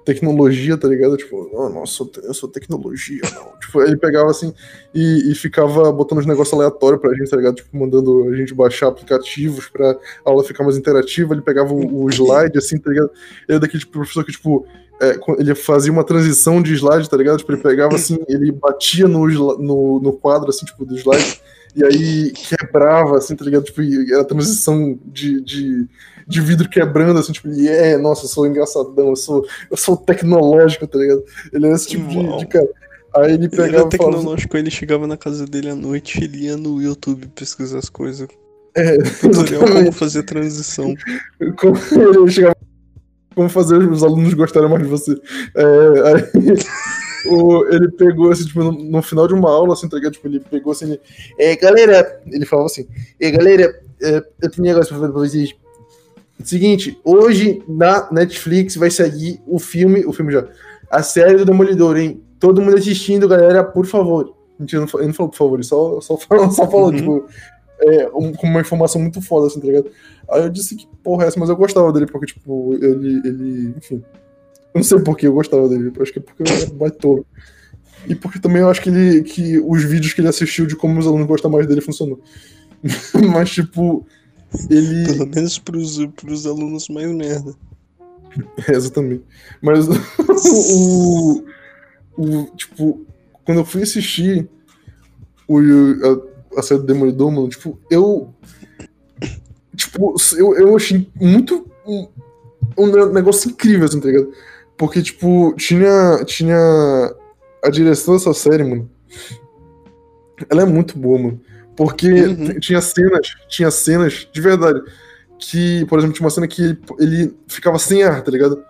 tecnologia, tá ligado? Tipo, oh, nossa, eu sou, tecnologia, não. tipo, ele pegava assim e, e ficava botando uns negócios aleatórios pra gente, tá ligado? Tipo, mandando a gente baixar aplicativos pra aula ficar mais interativa. Ele pegava o, o slide, assim, tá ligado? Ele era daquele tipo, professor que, tipo, é, ele fazia uma transição de slide, tá ligado? Tipo, ele pegava assim, ele batia no, no, no quadro, assim, tipo, do slide, e aí quebrava, assim, tá ligado? Tipo, era a transição de, de, de vidro quebrando, assim, tipo, e é, nossa, eu sou engraçadão, eu sou, eu sou tecnológico, tá ligado? Ele era esse tipo de, de cara. Aí ele Ele pegava era e falava assim, tecnológico, ele chegava na casa dele à noite, ele ia no YouTube pesquisar as coisas. é, Tutorial como fazer transição. Como ele chegava como fazer os alunos gostarem mais de você. É, aí, o- ele pegou, assim, tipo, no, no final de uma aula, assim, tá ligado? Tipo, ele pegou assim, ele, é, galera, ele falava assim, é, galera, é, eu tenho um negócio pra falar pra vocês. Seguinte, hoje na Netflix vai sair o filme, o filme já, a série do Demolidor, hein? Todo mundo assistindo, galera, por favor. Mentira, ele não falou por favor, ele só, só, falou, só falou, Uhum. tipo, é, um- com uma informação muito foda, assim, tá ligado? Aí eu disse que porra é essa, mas eu gostava dele, porque, tipo, ele, ele enfim. Eu não sei por que eu gostava dele, acho que é porque eu era baitolo. E porque também eu acho que ele, que os vídeos que ele assistiu de como os alunos gostam mais dele funcionou. mas, tipo, ele... Pelo menos pros, pros alunos mais merda. É, exatamente. Mas o, o. Tipo, quando eu fui assistir o, a, a série do Demolidor, mano, tipo, eu. Tipo, eu, eu achei muito um, um negócio incrível, assim, tá ligado? Porque, tipo, tinha, tinha a direção dessa série, mano. Ela é muito boa, mano. Porque Uhum. tinha cenas, tinha cenas de verdade. Que, por exemplo, tinha uma cena que ele, ele ficava sem ar, tá ligado?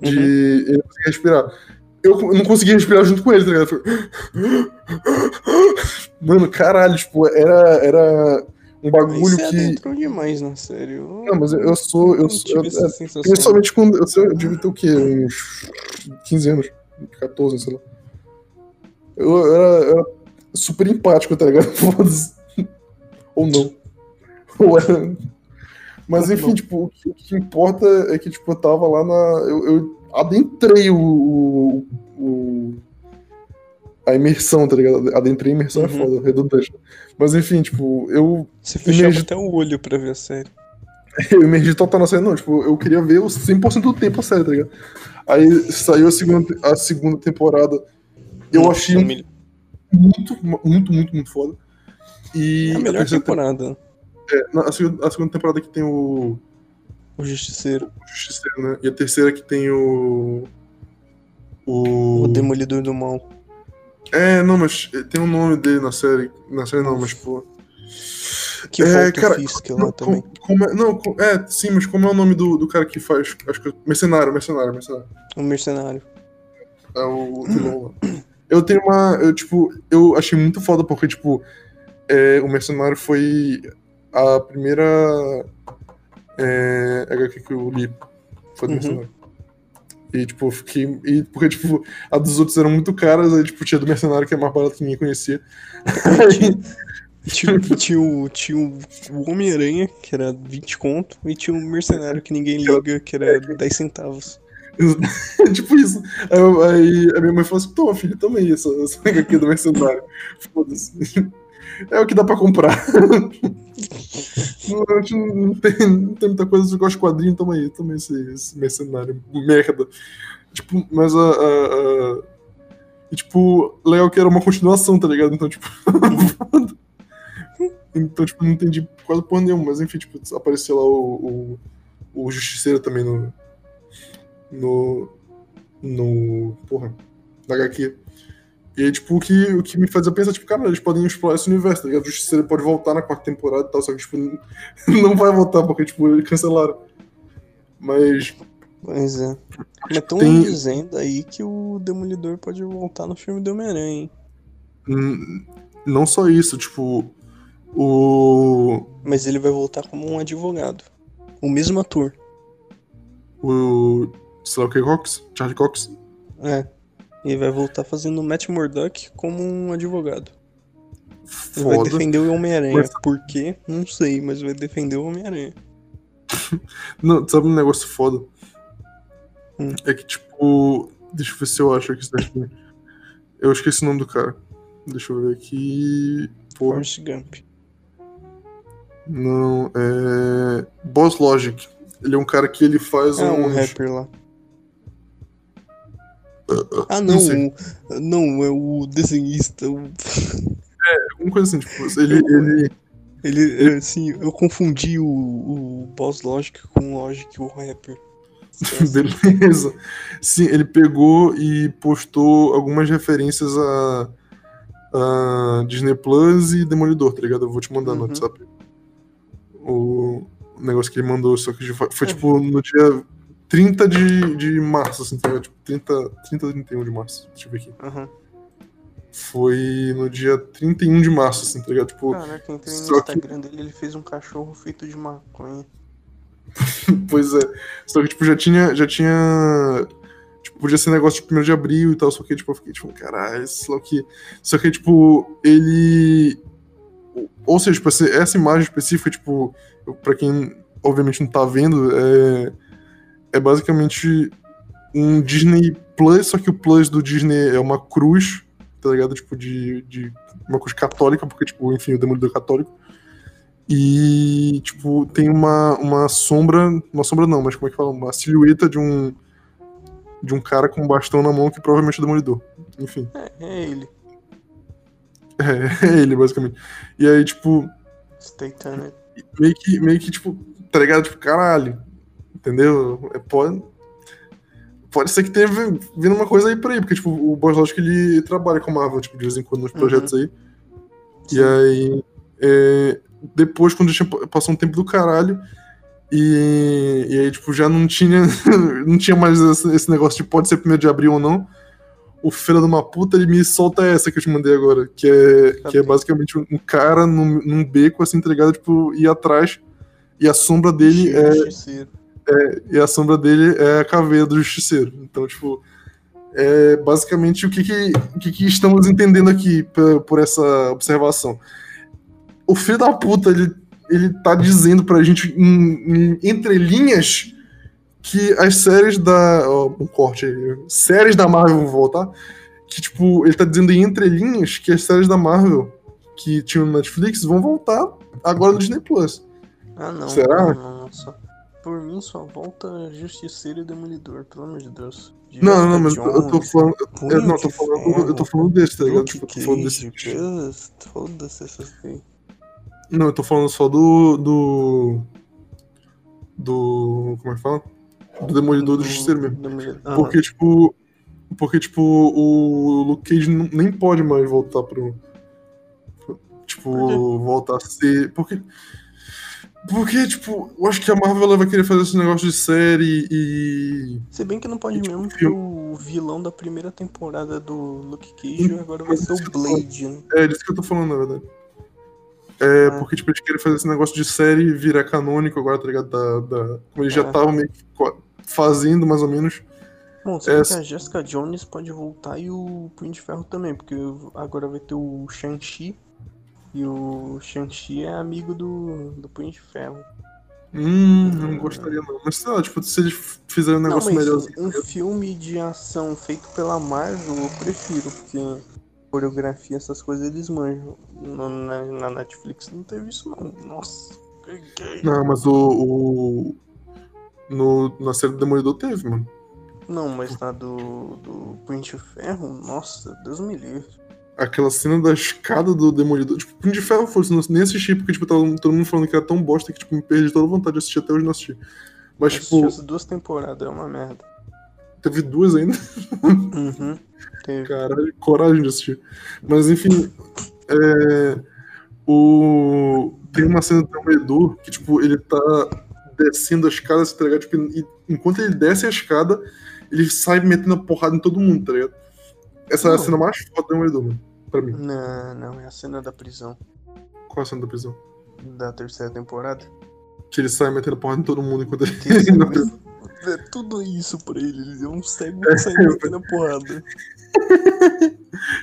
De Uhum. ele não conseguia respirar. Eu não conseguia respirar junto com ele, tá ligado? Eu Mano, caralho, tipo, era, era um bagulho Aí você que. demais na série. Eu Não, mas eu, eu sou. Eu, sou eu, essa é, principalmente quando. Eu, eu devia ter o quê? Uns 15 anos. 14, sei lá. Eu, eu era, eu era super empático, tá ligado? Ou não. Ou era. Mas enfim, tipo, o que, o que importa é que, tipo, eu tava lá na. Eu, eu adentrei o, o, o- A imersão, tá ligado? Adentrei a imersão é Uhum. foda, redundante. Mas enfim, tipo, eu Você fechava Imergi- até o olho pra ver a série. eu emergi total na série, não. Tipo, eu queria ver os 100% do tempo a série, tá ligado? Aí saiu a segunda, a segunda temporada. Eu Nossa, achei a melhor- muito, muito, muito, muito foda. E É a melhor terceira temporada. na- a, segunda, a segunda temporada que tem o, O Justiceiro. o Justiceiro, né? E a terceira que tem o. O. O Demolidor do Mal. É, não, mas tem um nome dele na série. Na série não, mas, pô. Que É, cara, Fisk lá também. com- como é, não, com- é, sim, mas como é o nome do, do cara que faz. Acho que. Mercenário, mercenário, mercenário. O Mercenário. É o vilão. Eu tenho uma. Eu, tipo, eu achei muito foda porque, tipo, é, o Mercenário foi a primeira é, HQ que eu li. Foi do Uhum. Mercenário. E, tipo, eu fiquei. E, porque, tipo, a dos outros eram muito caras, aí, tipo, tinha do Mercenário que é mais barato que ninguém conhecia. Tinha, tinha o, tinha o, o Homem-Aranha, que era 20 conto, e tinha o Mercenário que ninguém liga, que era 10 centavos. tipo isso. Aí, aí a minha mãe falou assim: toma, filho, toma aí essa, essa HQ do Mercenário. Foda-se. É o que dá pra comprar. não, não, tem, não tem muita coisa, eu gosto de quadrinho, toma aí, toma esse, esse mercenário, merda. Tipo, mas a. a- a- E, tipo, legal que era uma continuação, tá ligado? Então, tipo. então, tipo, não entendi quase porra nenhuma, mas enfim, tipo, apareceu lá o, o, o Justiceiro também no. No. No. Porra. Na HQ. E aí, tipo, o que, o que me fazia pensar, tipo, cara, eles podem explorar esse universo, tá ligado? O Justiceiro pode voltar na quarta temporada e tal, só que, tipo, não vai voltar, porque, tipo, eles cancelaram. Mas. Pois é. Mas estão Tem- dizendo aí que o Demolidor pode voltar no filme do Homem-Aranha, hein? Não só isso, tipo. O. Mas ele vai voltar como um advogado. O mesmo ator. O. Sei lá o que, Cox? Charlie Cox? É. Ele vai voltar fazendo Matt Murdock como um advogado. Ele vai defender o Homem-Aranha. Mas- Por quê? Não sei, mas vai defender o Homem-Aranha. Não, sabe um negócio foda? Hum. É que, tipo. Deixa eu ver se eu acho aqui. Eu esqueci o nome do cara. Deixa eu ver aqui. Porra. Forrest Gump. Não, é. Boss Logic. Ele é um cara que ele faz Ah, um uns. rapper lá. Ah, não não. não, é o desenhista. o- Alguma coisa assim, tipo, ele. ele Ele, assim, eu confundi o, o Boss Logic com o Logic, o rapper. beleza. Sim, ele pegou e postou algumas referências a. a Disney Plus e Demolidor, tá ligado? Eu vou te mandar no Uhum. WhatsApp. O negócio que ele mandou, só que foi, foi É. tipo no dia 30 de, de março, assim, tá ligado? Tipo, 30, 30 31 de março. Deixa eu ver aqui. Aham. Foi no dia 31 de março, assim, tá ligado? Tipo, Caraca, entrei no Só que- Instagram dele, ele fez um cachorro feito de maconha. Pois é. Só que, tipo, já tinha. Já tinha. Tipo, podia ser negócio de 1 de abril e tal. Só que, tipo, eu fiquei, tipo, caralho, sei lá o que. Só que, tipo, ele. Ou seja, tipo, essa imagem específica, tipo, pra quem obviamente não tá vendo, é. É basicamente um Disney Plus, só que o Plus do Disney é uma cruz, tá ligado? Tipo, de. de uma cruz católica, porque, tipo, enfim, o demolidor é católico. E, tipo, tem uma, uma sombra. Uma sombra não, mas como é que fala? Uma silhueta de um. De um cara com um bastão na mão que provavelmente é o demolidor. Enfim. É, é ele. É, é ele, basicamente. E aí, tipo, Stay tuned. meio que, meio que, tipo, tá ligado? Tipo, caralho. Entendeu? É, pode, pode ser que tenha vi- vindo uma coisa aí por aí, porque tipo, o Boss Logic ele trabalha com a Marvel, tipo, de vez em quando nos Uhum. projetos aí. E aí, é, depois, quando tinha- passou um tempo do caralho, e, e aí, tipo, já não tinha, não tinha mais esse, negócio de pode ser primeiro de abril ou não. O filho de uma puta, ele me solta essa que eu te mandei agora, que é, que é basicamente um cara num, num beco, assim, entregado, tipo, ir atrás, e a sombra dele é, Justiceiro. e a sombra dele é a caveira do justiceiro. Então, tipo, é basicamente o que, que, o que, que estamos entendendo aqui por, por essa observação. O filho da puta, ele, ele tá dizendo pra gente em, em entrelinhas que as séries da. Ó, um corte aí. Séries da Marvel vão voltar. Que, tipo, ele tá dizendo em entrelinhas que as séries da Marvel que tinham no Netflix vão voltar agora no Disney Plus. Ah, não. Será? Não, não, só- Por mim, só volta Justiceiro e Demolidor, pelo amor de Deus. Não, não, mas eu tô falando. Eu, não, eu de tô falando, eu tô falando desse, tá ligado? Tipo, eu tô falando desse. Foda-se essas aí. Não, eu tô falando só do. do. do. como é que fala? Do Demolidor do Justiceiro mesmo. Demolidor. Ah, Porque, tipo. Porque, tipo, o Luke Cage não- nem pode mais voltar pro. Tipo, Por quê? voltar a ser. Porque. Porque, tipo, eu acho que a Marvel vai querer fazer esse negócio de série e. Se bem que não pode Tipo, mesmo, filme. o vilão da primeira temporada do Luke Cage agora vai ser o que. Blade, né? É disso que eu tô falando, na verdade. É, Ah. porque, tipo, eles querem fazer esse negócio de série virar canônico agora, tá ligado? Da, da... Como eles já Ah. estavam meio que fazendo, mais ou menos. Bom, vê Essa- que a Jessica Jones pode voltar e o Punho de Ferro também, porque agora vai ter o Shang-Chi. E o Shang-Chi é amigo do, do Punho de Ferro. Hum, eu não gostaria não. Mas sei lá, tipo, se eles fizerem um Não, negócio mas melhorzinho. um filme de ação feito pela Marvel eu prefiro, porque coreografia, essas coisas eles manjam. No- na, na Netflix não teve isso não. Nossa, peguei. Não, mas o. o... No, na série do Demolidor teve, mano. Não, mas na do, do Punho de Ferro, nossa, Deus me livre. Aquela cena da escada do Demolidor. Tipo, Punho de Ferro fosse, não, nem assisti, porque, tipo, tava todo mundo falando que era tão bosta que, tipo, me perdi toda a vontade de assistir até hoje não assisti. Mas, Eu tipo, assisti as duas temporadas, é uma merda. teve duas ainda. Uhum. Teve. Caralho, coragem de assistir. Mas enfim, é, o... tem uma cena do Demolidor que, tipo, ele tá descendo a escada, se tá ligado? Tipo, e enquanto ele desce a escada, ele sai metendo a porrada em todo mundo, tá ligado? Essa é a Não. cena mais foda do Demolidor, mano, pra mim. Não, não, é a cena da prisão Qual é a cena da prisão? da terceira temporada. Que ele sai metendo porrada em todo mundo enquanto ele. Ele- é tudo isso pra ele, ele é um cego que sai metendo porrada.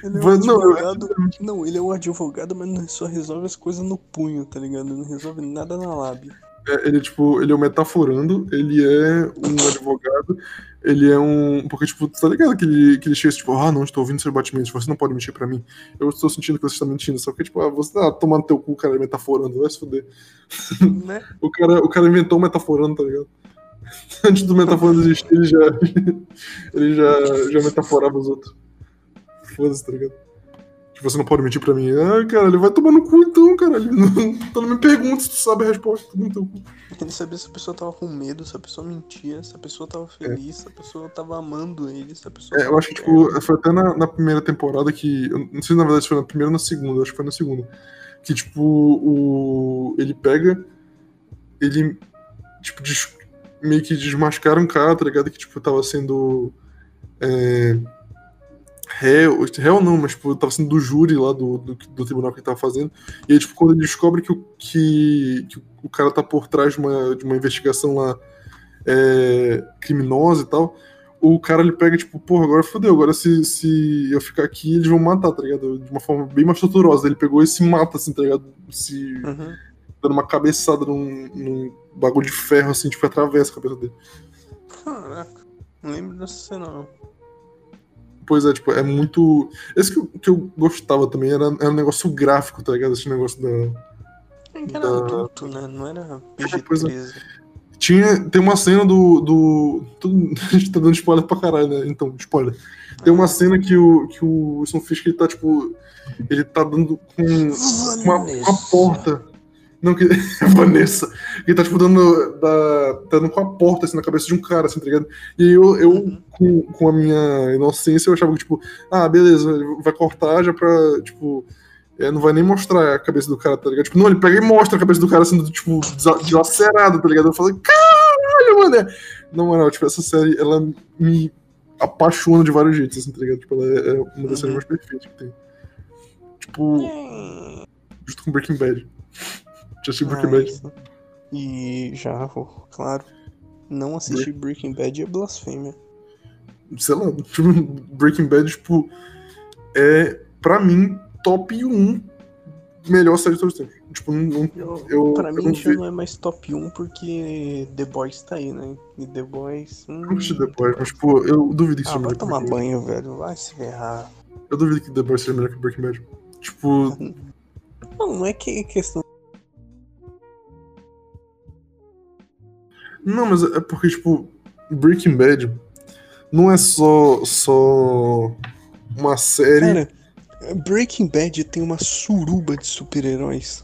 Ele é um não, advogado. Não, ele é um advogado, mas só resolve as coisas no punho, tá ligado? Não resolve nada na lábia. É, ele, tipo, ele é um metaforando, ele é um advogado, ele é um. Porque, tipo, tá ligado aquele, aquele cheiro, tipo, ah, não, estou ouvindo seus batimentos, você não pode mentir pra mim. Eu estou sentindo que você está mentindo, só que, tipo, ah, você tá tomando teu cu, cara, metaforando, vai se fuder. Né? O cara, o cara inventou o metaforando, tá ligado? Antes do metaforando existir, ele já. ele já, já metaforava os outros. Foda-se, tá ligado? Tipo, você não pode mentir pra mim. Ah, cara, ele vai tomar no cu então, caralho. Não, então não me pergunta se tu sabe a resposta. Toma no teu cu. Ele sabia se a pessoa tava com medo, se a pessoa mentia, se a pessoa tava feliz, se a pessoa tava amando ele, se a pessoa. É, eu acho que, tipo, foi até na, na primeira temporada que. Não sei na verdade se foi na primeira ou na segunda, acho que foi na segunda. Que, tipo, o. Ele pega. Ele. Tipo, des- meio que desmascara um cara, tá ligado? Que, tipo, tava sendo. É, réu. Réu não, mas, tipo, tava sendo do júri lá do, do, do tribunal que ele tava fazendo. E aí, tipo, quando ele descobre que o, que, que o cara tá por trás de uma, de uma investigação lá é, criminosa e tal o cara ele pega, tipo, porra, agora fodeu, agora se, se eu ficar aqui, eles vão matar, tá ligado? De uma forma bem mais torturosa. Ele pegou e se mata, assim, tá ligado? Se Uhum. dando uma cabeçada num, num bagulho de ferro, assim, tipo, atravessa a cabeça dele. Caraca, não lembro dessa cena não. Pois é, tipo, é muito. Esse que eu, que eu gostava também era, era um negócio gráfico, tá ligado? Esse negócio da. Ele era Da- adulto, né? Não era pois é. PG-13. Tinha, tem uma cena do. do tudo- a gente tá dando spoiler pra caralho, né? Então, spoiler. Tem uma cena que o, que o Wilson Fisk ele tá, tipo. Ele tá dando com uma, uma porta Não, que. Vanessa. Que tá, tipo, dando. Da, tá dando com a porta assim na cabeça de um cara, assim, tá ligado? E aí eu, eu Uhum. com, com a minha inocência, eu achava que, tipo, ah, beleza, ele vai cortar já pra, tipo. é, não vai nem mostrar a cabeça do cara, tá ligado? Tipo, não, ele pega e mostra a cabeça do cara assim, do, tipo, dilacerado, tá ligado? Eu falei, caralho, mano! Na moral, tipo, essa série, ela me apaixona de vários jeitos, assim, tá ligado? Tipo, ela é é uma das Uhum. séries mais perfeitas que tem. Tipo, junto com Breaking Bad. Já assisti Breaking Bad. E já, claro. Não assistir Breaking Bad é blasfêmia. sei lá, tipo, Breaking Bad, tipo, é, pra mim, top 1 melhor série de todos os tempos. Tipo, não, Eu, eu, pra eu mim não já vi, não é mais top 1 porque The Boys tá aí, né? E The Boys. Hum, eu não assisti The Boys, mas, tipo, eu duvido que ah, seja vai melhor que tomar Bad. banho, velho. Vai se ferrar. Eu duvido que The Boys seja melhor que Breaking Bad. Tipo, Não, não é que é questão. Não, mas é porque, tipo, Breaking Bad não é só, só uma série. Cara, Breaking Bad tem uma suruba de super-heróis.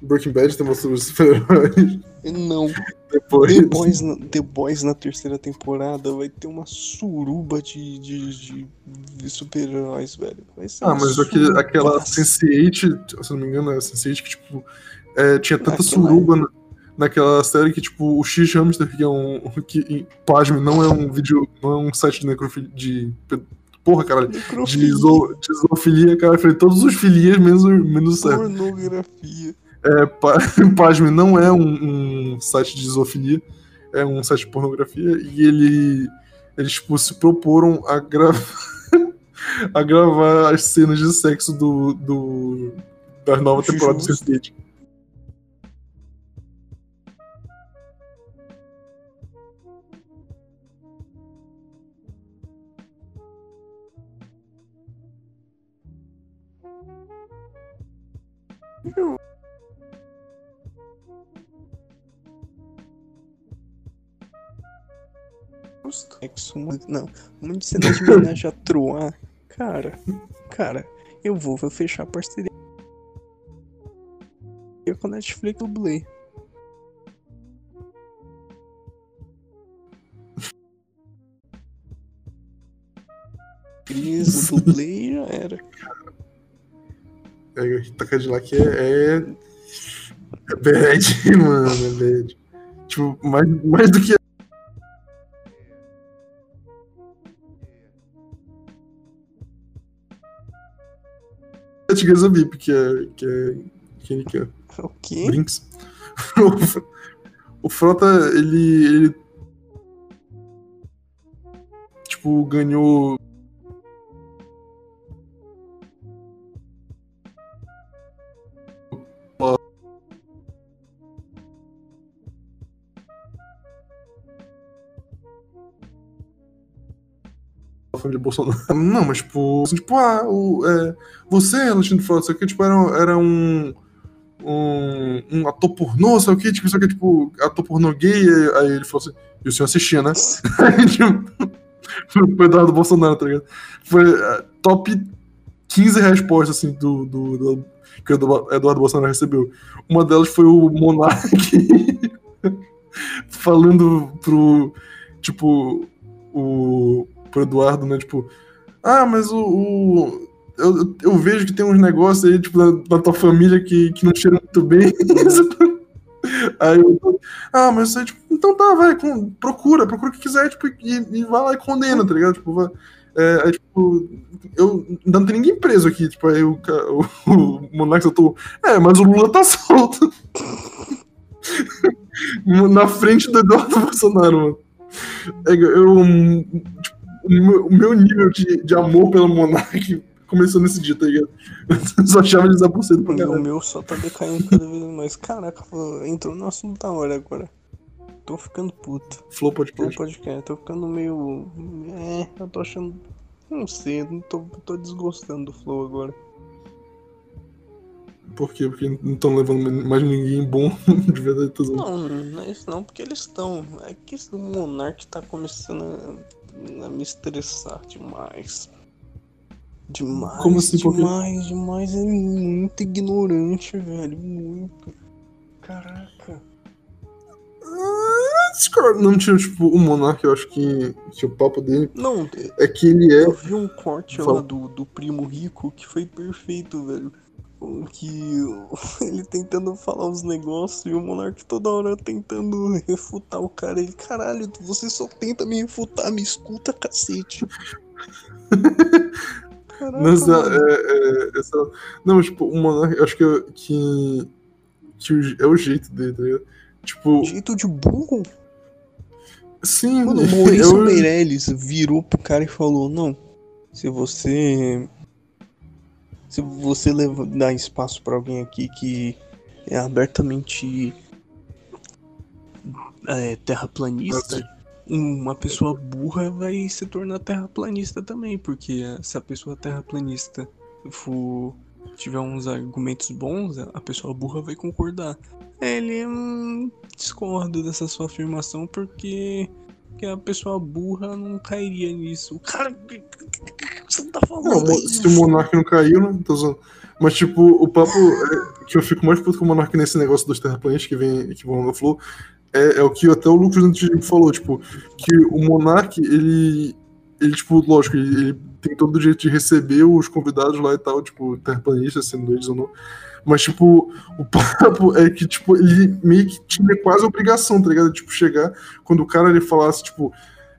Breaking Bad tem uma sobre os super-heróis. Não, Depois. The Boys, na, The Boys na terceira temporada vai ter uma suruba de, de, de- de super-heróis, velho. Ah, mas aquele, aquela surubaça. Sense8, se não me engano, é Sense8 que, tipo, é, tinha tanta Aquela suruba na- naquela série que, tipo, o X Hamster, que é um. que, pasme, não é um vídeo. não é um site de necrofilia. de. Porra, caralho. De, iso, de zoofilia, cara, eu falei todos os filias menos, o- menos certo. pornografia. É, pa, pasme, não é um, um site de zoofilia, é um site de pornografia, e ele. Eles, tipo, se proporam a gravar. a gravar as cenas de sexo do. do da nova temporada do Justo. Sense8. Justo. Sexo, muito- não, muito cena de homenagem a Troar. Cara, cara, eu vou, vou fechar a parceria com a Netflix do Blay. Cris, e já era. É, Rita Cadillac é. É, é bad, mano, é bad. Tipo, mais, mais do que. a Tigresa Bip, que é. que é. que ele quer. O quê? Brinks. o Frota, ele, ele. Tipo, ganhou. Família Bolsonaro. Não, mas tipo, assim, tipo, ah, o, é, você, Alexandre Frota, isso aqui, tipo, era, era um, um, um ator pornô, sei o que, tipo, isso aqui, tipo, ator pornô gay, aí ele falou assim, e o senhor assistia, né? Aí, tipo, foi o Eduardo Bolsonaro, tá ligado? Foi é, top 15 respostas, assim, do, do, do- que o Edu- Eduardo Bolsonaro recebeu. Uma delas foi o Monark falando pro, tipo, o, pro Eduardo, né, tipo, ah, mas o... o- eu, eu vejo que tem uns negócios aí, tipo, da, da tua família que, que não cheiram muito bem. Aí eu, ah, mas você, tipo, então tá, vai, com- procura, procura o que quiser, tipo, e, e vai lá e condena, tá ligado? Tipo, vai, é, aí, tipo, eu ainda não tem ninguém preso aqui, tipo, aí o, o, o Monark soltou, é, mas o Lula tá solto. Na frente do Eduardo Bolsonaro, mano. É, eu, tipo, o, meu, o meu nível de, de amor pelo Monark começou nesse dia, tá ligado? Eu só achava ele desabucedo pra E o meu só tá decaindo cada vez mais. Caraca, entrou no assunto da hora agora. Tô ficando puto. Flow Podcast. podcast, tô ficando meio. É, eu tô achando. Não sei, não tô, tô desgostando do Flow agora. Por quê? Porque não estão levando mais ninguém bom de verdade. Não, não é isso não, porque eles estão. É que esse Monark tá começando a, a me estressar demais. Demais. Como assim? Demais, demais. É muito ignorante, velho. Muito. Caraca. Ah. Não tinha, tipo, o Monark, eu acho que, que o papo dele Não, é que ele é. eu vi um corte Fala. lá do, do primo rico que foi perfeito, velho. Que ele tentando falar os negócios e o Monark toda hora tentando refutar o cara. Ele, caralho, você só tenta me refutar, me escuta, cacete. Caraca, Mas, mano. é, é, essa- Não, tipo, o Monark, acho que, que, que é o jeito dele, tá ligado? Tipo, Jeito de burro. sim, Mano, o Maurício eu- Meirelles virou pro cara e falou: Não, se você. Se você leva, dar espaço pra alguém aqui que é abertamente é, terraplanista, uma pessoa burra vai se tornar terraplanista também, porque se a pessoa terraplanista for tiver uns argumentos bons, a pessoa burra vai concordar. Ele hum, discordo dessa sua afirmação porque, porque a pessoa burra não cairia nisso. O cara, você tá falando? Não, se o Monark não caiu, né? Tô zoando. Mas, tipo, o papo é, que eu fico mais puto com o Monark nesse negócio dos terraplanistas que, vem, que vão no Flow é, é o que até o Lucas Antigo falou, tipo, que o Monark, ele, ele tipo, lógico, ele, ele tem todo o direito de receber os convidados lá e tal, tipo, terraplanistas, sendo eles ou não. Mas, tipo, o papo é que, tipo, ele meio que tinha quase a obrigação, tá ligado? Tipo, chegar, quando o cara ele falasse, tipo,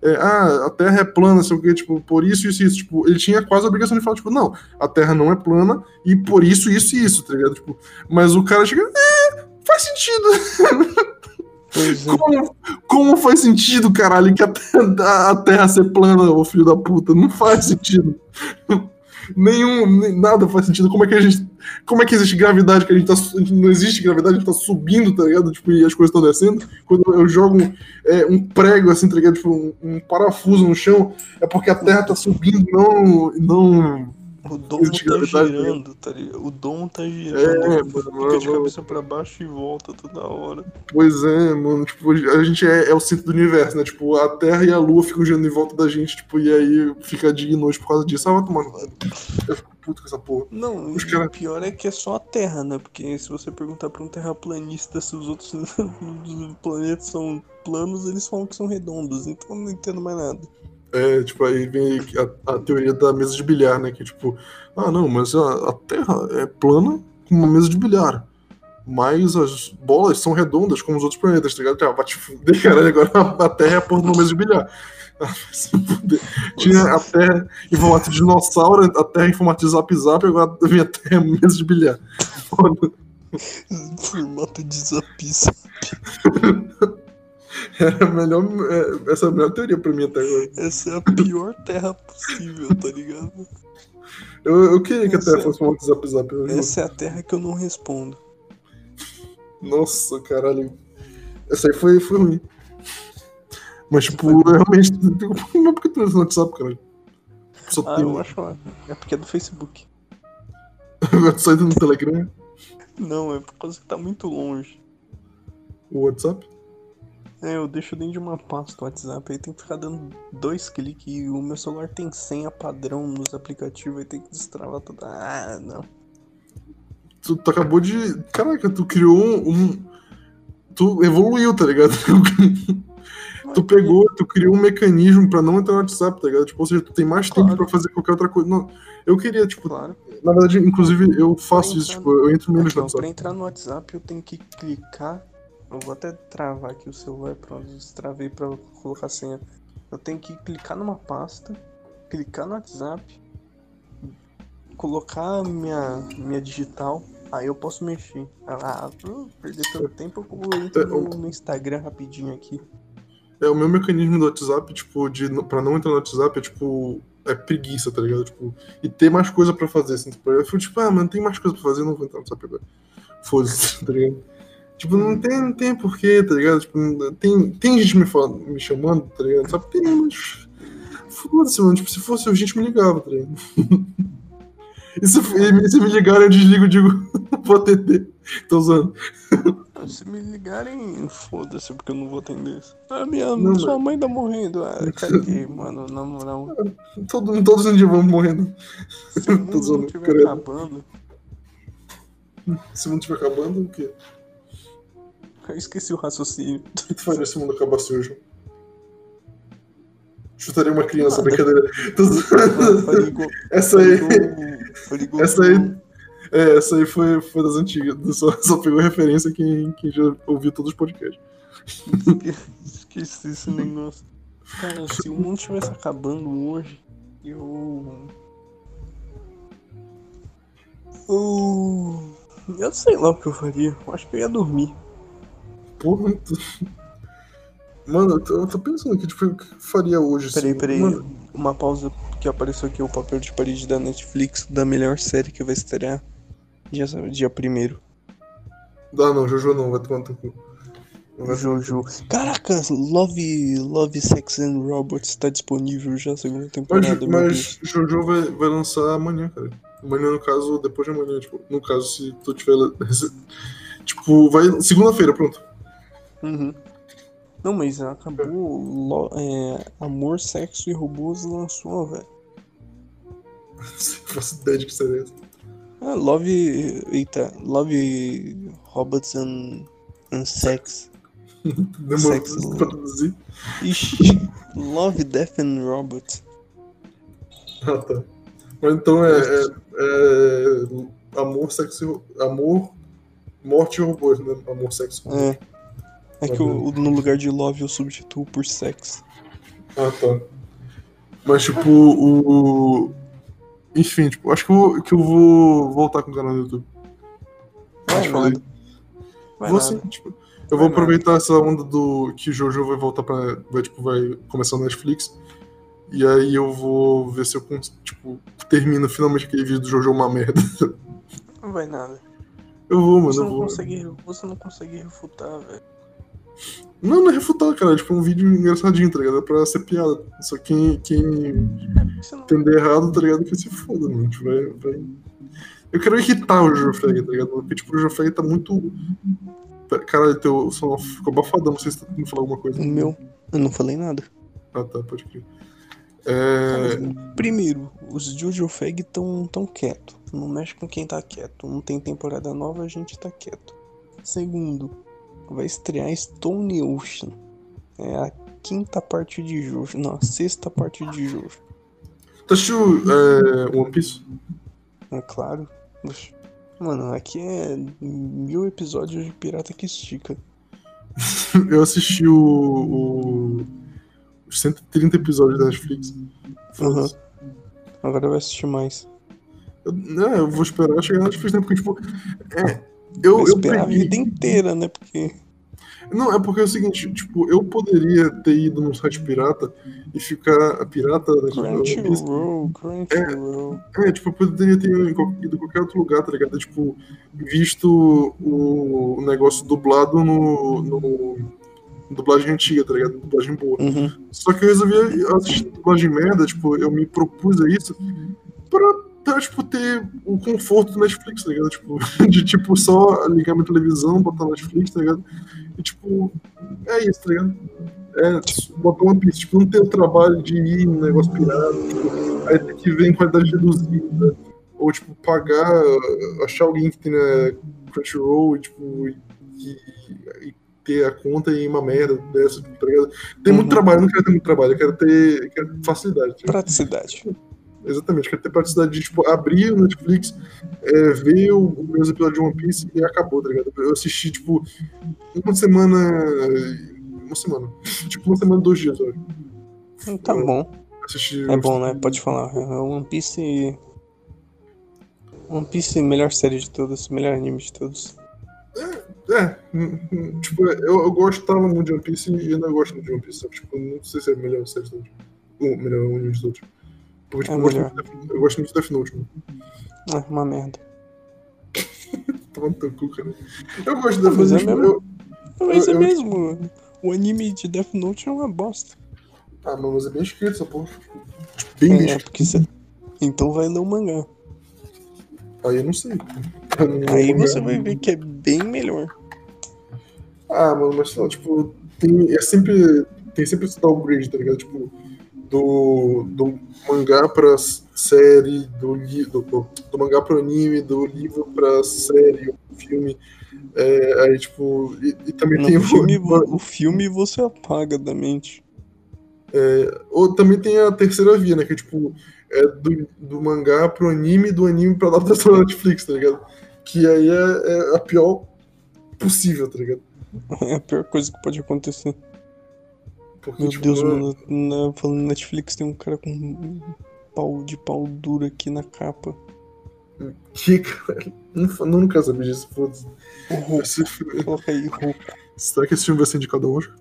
é, ah, a Terra é plana, sei o quê, tipo, por isso, isso, isso. Tipo, ele tinha quase a obrigação de falar, tipo, não, a Terra não é plana e por isso, isso e isso, tá ligado? Tipo, mas o cara chega, é, faz sentido. É. Como, como faz sentido, caralho, que a terra, a terra ser plana, ô filho da puta? Não faz sentido. Nenhum, nada faz sentido. Como é que a gente. Como é que existe gravidade? Que a gente tá. Não existe gravidade, a gente tá subindo, tá ligado? Tipo, e as coisas estão descendo. Quando eu jogo um, é, um prego, assim, tá ligado? Tipo, um, um parafuso no chão, é porque a terra tá subindo, não. não O existe tá girando, tá ligado? O domo tá É, girando. mano, Fica de mano. cabeça pra baixo e volta toda hora. Pois é, mano. Tipo, a gente é, é o centro do universo, né? Tipo, a Terra e a Lua ficam girando em volta da gente, tipo, e aí fica dia e noite por causa disso. Ah, vai tomar no cu. Eu fico puto com essa porra. Não, Os cara- o pior é que é só a Terra, né? Porque se você perguntar pra um terraplanista se os outros planetas são planos, eles falam que são redondos. Então eu não entendo mais nada. É, tipo, aí vem a, a teoria da mesa de bilhar, né? Que tipo, ah, não, mas a, a Terra é plana com uma mesa de bilhar. Mas as bolas são redondas como os outros planetas, tá ligado? Ah, vai te fuder, caralho, agora a Terra é a porra de uma mesa de bilhar. Ah. Tinha a Terra em formato de dinossauro, a Terra em formato de zap zap, agora vem a Terra em mesa de bilhar. Foda. Formato de zapis. É a melhor, é, essa é a melhor teoria pra mim até agora. Essa é a pior terra possível, tá ligado? Eu, eu queria que a Essa Terra é- fosse de zap zap. Essa é a terra que eu não respondo. Nossa, caralho. Essa aí foi, foi ruim. Mas, tipo, eu realmente. Não é porque tu usa no WhatsApp, caralho. Só Ah, tem eu um. acho lá. É porque é do Facebook. Entra no Telegram, Não, é por causa que tá muito longe. o WhatsApp. É, eu deixo dentro de uma pasta o WhatsApp, aí tem que ficar dando dois cliques e o meu celular tem senha padrão nos aplicativos, aí tem que destravar tudo. Ah, não. Tu, tu acabou de. Caraca, tu criou um. Tu evoluiu, tá ligado? tu pegou, tu criou um mecanismo pra não entrar no WhatsApp, tá ligado? Tipo, ou seja, tu tem mais tempo Claro. pra fazer qualquer outra coisa. Não, eu queria, tipo, Claro. na verdade, inclusive, eu faço isso, tipo, eu entro menos Aqui, no ó, pra WhatsApp. entrar no WhatsApp eu tenho que clicar. Eu vou até travar aqui o celular, pronto, destravei pra colocar a senha. Eu tenho que clicar numa pasta, clicar no WhatsApp, colocar minha, minha digital, aí eu posso mexer. Ah, pra perder tanto tempo, eu entro no, no Instagram rapidinho aqui. É, o meu mecanismo do WhatsApp, tipo, de, pra não entrar no WhatsApp é, tipo, é preguiça, tá ligado? Tipo, e ter mais coisa pra fazer, assim. Tipo, eu fico, tipo, ah, mano, tem mais coisa pra fazer, eu não vou entrar no WhatsApp agora. Foda-se, tá ligado? Tipo, não tem, não tem porquê, tá ligado? Tipo, tem, tem gente me, falando, me chamando, tá ligado? Sabe, tem, mas... Foda-se, mano. Tipo, se fosse eu, gente me ligava, tá ligado? E se, e se me ligarem, eu desligo e digo, vou atender. Tô usando. Ah, Se me ligarem, foda-se, porque eu não vou atender isso. Ah, minha, Não, sua mãe tá morrendo. Ah, caguei, mano, na moral. Todo, todos os dias vamos morrendo. Se o mundo não estiver acabando, Se não estiver acabando, o quê? Eu esqueci o raciocínio. O que tu faria se o mundo acabasse hoje? Chutaria uma criança, Nada. brincadeira. Faria igual- Essa aí. Essa aí. É, essa aí foi, foi das antigas. Só, só pegou referência quem, quem já ouviu todos os podcasts. Esqueci esse negócio. Cara, se o mundo estivesse acabando hoje, eu. Eu. Eu sei lá o que eu faria. Eu acho que eu ia dormir. Porra. tu- Mano, eu tô, eu tô pensando aqui, tipo, o que eu faria hoje? Peraí, assim? peraí. Mano, Uma pausa que apareceu aqui o papel de parede da Netflix da melhor série que vai estrear dia, dia primeiro. dá não, Jojo não, vai tomar no cu. Jojo. Caraca, Love, Love, Sex and Robots tá disponível já a segunda Mas, temporada. mas Deus. Jojo vai, vai lançar amanhã, cara. Amanhã, no caso, depois de amanhã, tipo, no caso, se tu tiver. Tipo, vai. Segunda-feira, pronto. Uhum. Não, mas acabou. É, Amor, Sexo e Robôs lançou, velho. Não faço ideia de que seria essa. Ah, Love. Eita, Love Robots and, and Sex. Demorou Sexo. pra traduzir. Ixi, Love, Death and Robots. Ah, tá. Mas então é. é, é amor, sexo. e Amor, morte e robôs, né? Amor, sexo. e robôs. É. É que o- no lugar de Love eu substituo por Sex. Ah, tá. Mas, tipo, o. Enfim, tipo, acho que eu, vou- que eu vou voltar com o canal no YouTube. Que falei. nada. Vai vou nada. sim, tipo, eu vou Vai aproveitar essa onda do que Jojo vai voltar pra. Vai, tipo, vai começar no Netflix. E aí eu vou ver se eu tipo, termino finalmente aquele vídeo do Jojo uma merda. Não vai nada. Eu vou, mano, Você eu não vou. consegue, você não consegue refutar, velho. Não, não é refutar, cara. É tipo um vídeo engraçadinho, tá ligado? É pra ser piada. Só quem, quem entender errado, tá ligado? Que se foda, mano. Tipo, vai, vai... Eu quero irritar o Fag, tá ligado? Porque, tipo, o Fag tá muito. Caralho, teu som ficou abafadão. Sei se tá tentando falar alguma coisa. O meu, eu não falei nada. Ah, tá, pode crer. É. Primeiro, os Jojo Fag tão, tão quieto. Não mexe com quem tá quieto. Não tem temporada nova, a gente tá quieto. Segundo, vai estrear Stone Ocean. É a quinta parte de Jojo. Não, a sexta parte de Jojo. Tu assistiu é, One Piece? É claro. Mano, aqui é mil episódios de Pirata que estica. Eu assisti o, o- os 130 episódios da Netflix. Foda-se. Agora vai assistir mais. Eu, é, eu vou esperar chegar na Netflix, né? Porque, tipo. É. Eu, eu esperar a peguei- vida inteira, né? Porque. Não, é porque é o seguinte, tipo, eu poderia ter ido num site pirata e ficar a pirata né, Crunchyroll, Crunchyroll. É, tipo, eu poderia ter ido em qual- ido em qualquer outro lugar, tá ligado? Tipo, visto o negócio dublado no, no dublagem antiga, tá ligado? Dublagem boa. Uhum. Só que eu resolvi assistir dublagem merda, tipo, eu me propus a isso pra, pra, tipo, ter o conforto do Netflix, tá ligado? Tipo, de, tipo, só ligar minha televisão, botar Netflix, tá ligado? E, tipo, é isso, tá ligado? É, botar One Piece, tipo, não ter o trabalho de ir no negócio pirata, tipo, aí ter que ver em qualidade reduzida, ou, tipo, pagar, achar alguém que tem na Crunchyroll tipo, e, e ter a conta em uma merda dessa, tá ligado? Tem muito Uhum. trabalho, eu não quero ter muito trabalho, eu quero ter, eu quero ter facilidade. tá? Praticidade. Exatamente, quero ter praticidade de tipo, abrir o Netflix, é, ver o, os meus episódios de One Piece e acabou, tá ligado? Eu assisti, tipo, uma semana. Uma semana. tipo, uma semana, dois dias, olha. Tá bom. Assisti. É bom, né? Pode falar. É One Piece. One Piece, melhor série de todos, melhor anime de todos. É, hum, tipo, eu, eu gostava muito de One Piece e ainda gosto muito de One Piece, sabe? Tipo, não sei se é a melhor série de todos. O melhor anime de todos. Porque, tipo, É eu, gosto muito de Death- eu gosto muito de Death Note, mano. É uma merda. Toma no teu cu, cara. Eu gosto de Death Mas é Note. mesmo. eu- Mas Eu- é eu- mesmo. O anime de Death Note é uma bosta. Ah, mas é bem escrito essa porra. Tipo, bem É, escrito. porque você. Então vai ler o mangá. Aí eu não sei. Eu não- Aí você vai ver que é bem melhor. Ah, mano, mas sei lá, tipo, tem, é sempre, tem sempre esse downgrade, tá ligado? Tipo, do, do mangá pra série, do, li, do, do mangá pro anime, do livro pra série, filme. É, aí, tipo, e, e também No tem filme, o, o filme você apaga da mente. Ou também tem a terceira via, né? Que é tipo, é do, do mangá pro anime, do anime pra adaptação da Netflix, tá ligado? Que aí é, é a pior possível, tá ligado? É a pior coisa que pode acontecer. Porque, Meu tipo, Deus, mano. Na, falando Netflix, tem um cara com um pau de pau duro aqui na capa. Que, cara, não, quero saber disso, foda-se. O Coloca aí. Será que esse filme vai ser indicado hoje?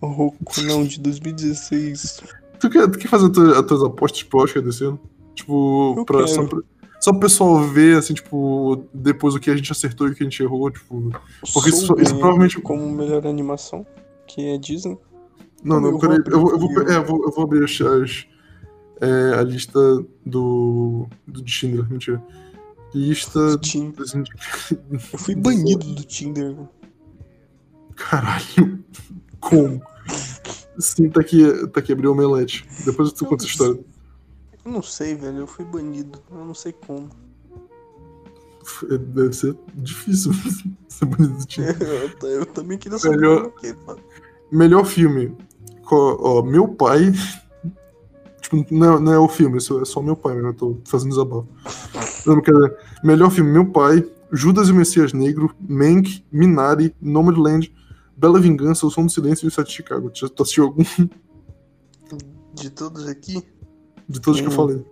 O Roku, não, de 2016. Tu quer, tu quer fazer as tuas, as tuas apostas pro Oscar desse ano? Tipo, pra, só, pra, só pro pessoal ver, assim, tipo, depois o que a gente acertou e o que a gente errou, tipo... Porque isso- isso provavelmente- Como melhor animação, que é Disney. Não, não, peraí, eu vou, eu vou, é, eu vou, eu vou abrir as, as- é, a lista do, do Tinder, mentira. Lista... Tinder. Eu fui banido do Tinder. Caralho, como? Sim, tá aqui, tá aqui, abriu o omelete. Depois tu conta essa história. Eu não sei, velho. Eu fui banido. Eu não sei como. É, Deve ser difícil ser bonito do Tinder. Eu, eu também queria saber Melhor- que é. Melhor filme. Co- Ó, meu pai. Tipo, não, é- não é o filme, isso é só meu pai, né? Eu tô fazendo desabafo. Não, quer melhor filme, meu pai, Judas e o Messias Negro, Mank, Minari, Nomadland, Bela Vingança, O Som do Silêncio e o Sete de Chicago. Já tu assistiu algum De todos aqui, de todos que eu Hum. falei?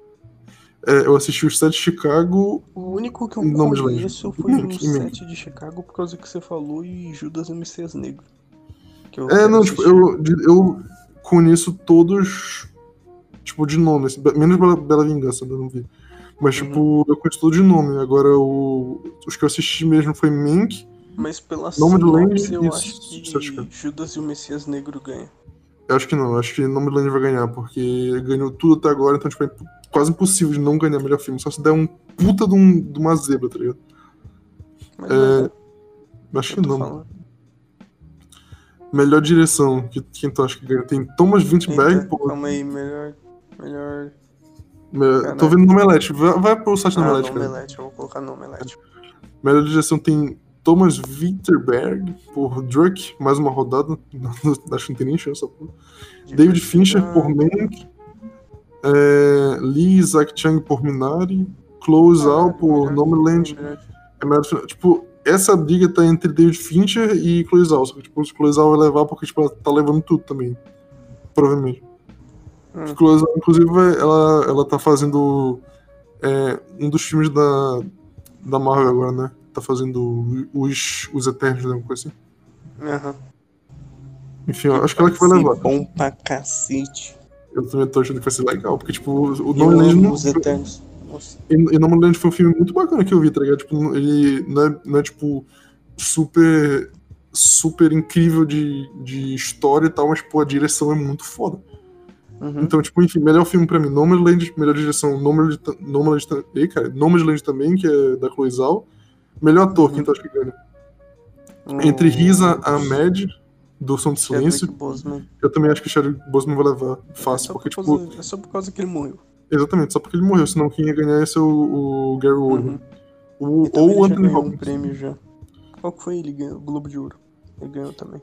É, eu assisti o Sete de Chicago. o único que eu conheço foi o. 7 de Chicago por causa que você falou e Judas e Messias Negro. Que eu É, não, tipo, eu, eu conheço todos, tipo, de nome, assim, menos Bela, Bela Vingança, eu não vi. Mas, Uhum. tipo, eu conheço tudo de nome. Agora, o, os que eu assisti mesmo foi Mank. Mas pela Nome do sinopse, Land eu acho que. Judas e o Messias Negro ganham. Eu acho que não, eu acho que Nomadland vai ganhar, porque ganhou tudo até agora, então, tipo, é quase impossível de não ganhar melhor filme. Só se der um puta de, um, de uma zebra, tá ligado? Mas É, é, Acho que não. falando. Melhor direção, que, quem tu acha que ganha? Tem Thomas Vinterberg, Eita, pô, calma aí, melhor. Melhor. me- tô vendo no Omelete, vai, vai pro site do Ah, Omelete, no cara. Omelete, eu vou colocar no Omelete. Melhor direção tem Thomas Winterberg por Druck, mais uma rodada. Acho que não tem nem chance. porra. David Fincher por Mank. É, Lee Isaac Chung por Minari. Close Out por Nomadland. É melhor. Tipo, essa briga tá entre David Fincher e Out. Só que, tipo, o Out vai levar porque tipo, ela tá levando tudo também. Provavelmente. Hum. Out, inclusive, ela, ela tá fazendo é, um dos filmes da, da Marvel agora, né? Tá fazendo os, os Eternos? Alguma coisa assim. Aham. Enfim, eu acho que ela que vai levar. Bom pra cacete. Eu também tô achando que vai ser legal, porque, tipo, o não. os Eternos. Nossa. E, e Nomadland foi um filme muito bacana que eu vi, tá ligado? Tipo, ele não é, não é tipo, super. super incrível de, de história e tal, mas, pô, a direção é muito foda. Uhum. Então, tipo, enfim, melhor filme pra mim, Nomadland, melhor direção, Nomadland, Nomadland, ei, cara, Nomadland também, que é da Chloe Zhao. Melhor ator, quem tu acha que ganha? Entre Riza Ahmed, do Som do Silêncio, eu também acho que o Chadwick Boseman vai levar fácil, É porque, por tipo, causa, é só por causa que ele morreu. Exatamente, só porque ele morreu, senão quem ia ganhar ia ser o, o Gary Oldman. Uhum. Ou o Anthony ganhou um Hopkins. prêmio já. Qual que foi? Ele ganhou o Globo de Ouro. Ele ganhou também.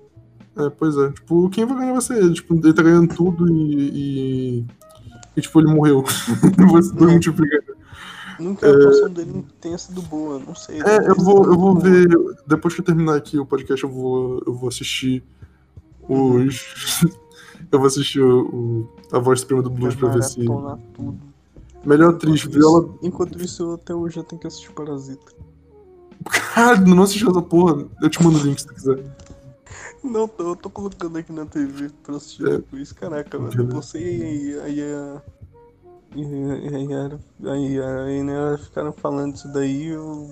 É, pois é. Tipo, quem vai ganhar vai ser ele. Tipo, ele tá ganhando tudo e. E, e, tipo, ele morreu. Ser todo É. ganhar. Nunca a atuação dele tenha sido boa, não sei. É, eu vou, eu vou ver. Depois que eu terminar aqui o podcast, eu vou, eu vou assistir os. eu vou assistir o, o- a voz suprema do blues pra ver se. Tudo. Melhor atriz, Viola. Enquanto isso, eu até hoje já tenho que assistir Parasita. Cara, não assisti essa porra. Eu te mando o link se tu quiser. Não, tô, eu tô colocando aqui na TV pra assistir É. depois. Caraca, velho. Você e a. E a. E a- e a- e a- e né, ficaram falando isso daí, eu.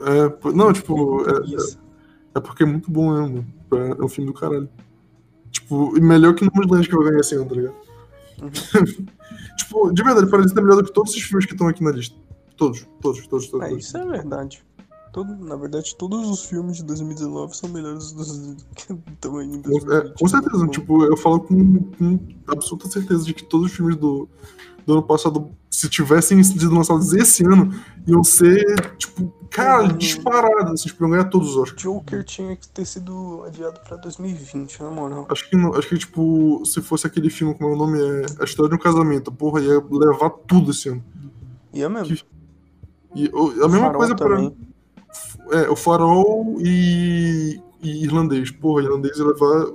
É, não, tipo, é, Isso. é porque é muito bom mesmo. É um filme do caralho. Tipo, melhor que Nomadland que vai ganhar esse ano, tá ligado? Uhum. tipo, de verdade, Parasita é melhor do que todos esses filmes que estão aqui na lista. Todos, todos, todos, todos. É, todos. isso é verdade. Todo, na verdade, todos os filmes de 2019 são melhores dos que estão aí em Com, é, 2020. com certeza, Então, tipo, eu falo com, com absoluta certeza de que todos os filmes do, do ano passado, se tivessem sido lançados esse ano, iam ser, tipo, cara, Uhum. disparados, assim, tipo, iam ganhar todos os Oscars. Joker tinha que ter sido adiado pra 2020, na moral. Acho que, não- acho que, tipo, se fosse aquele filme, como é o nome, é A História de um Casamento, porra, ia levar tudo esse ano. É mesmo. Que- E o- a mesma Farol coisa pra. também. É, o Farol e, e Irlandês. Porra, Irlandês ia levar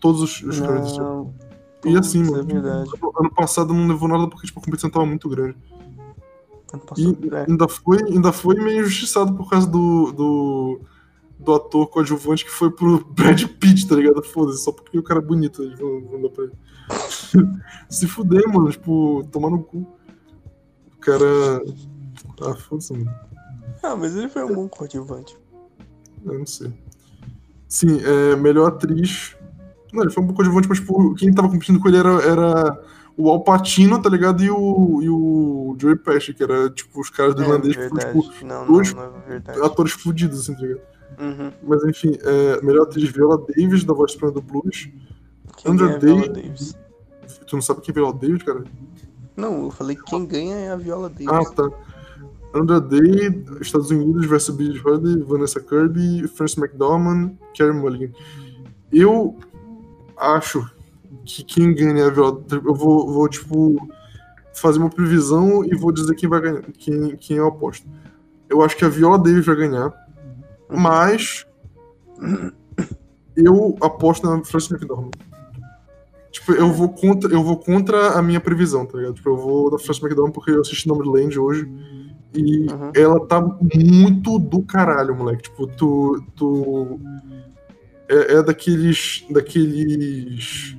todos os, os. Não, E assim, putz, mano. É. Ano passado não levou nada porque tipo, a competição tava muito grande. E é. ainda foi, ainda foi meio injustiçado por causa do, do, do ator coadjuvante que foi pro Brad Pitt, tá ligado? Foda-se, só porque o cara é bonito, eles vão, vão dar pra ele. Se fuder, mano, tipo, tomar no cu. O cara. Ah, foda-se, mano. Ah, mas ele foi um bom coadjuvante. Eu não sei. Sim, é, melhor atriz. Não, ele foi um pouco coadjuvante, mas tipo, quem tava competindo com ele era, era o Al Pacino, tá ligado? E o, e o Joey Pesci, que era tipo os caras do É irlandês, que verdade. foram tipo, não, dois não, não é atores fudidos, assim, tá ligado? Uhum. Mas enfim, é, melhor atriz Viola Davis, da Voz do Blues. Quem Andrew é Day- Davis. Tu não sabe quem é Viola Davis, cara? Não, eu falei que quem ganha é a Viola Davis. Ah, tá. Andra Day, Estados Unidos versus Billie Holiday, Vanessa Kirby, Frances McDormand, Carey Mulligan. Eu acho que quem ganha a Viola... Eu vou, vou, tipo, fazer uma previsão e vou dizer quem vai ganhar, quem, quem eu aposto. Eu acho que a Viola Davis vai ganhar, mas eu aposto na Frances McDormand. Tipo, eu vou contra, eu vou contra a minha previsão, tá ligado? Tipo, eu vou da Frances McDormand porque eu assisti Nomadland hoje e Uhum. ela tá muito do caralho, moleque. Tipo, tu. tu é, é daqueles. daqueles.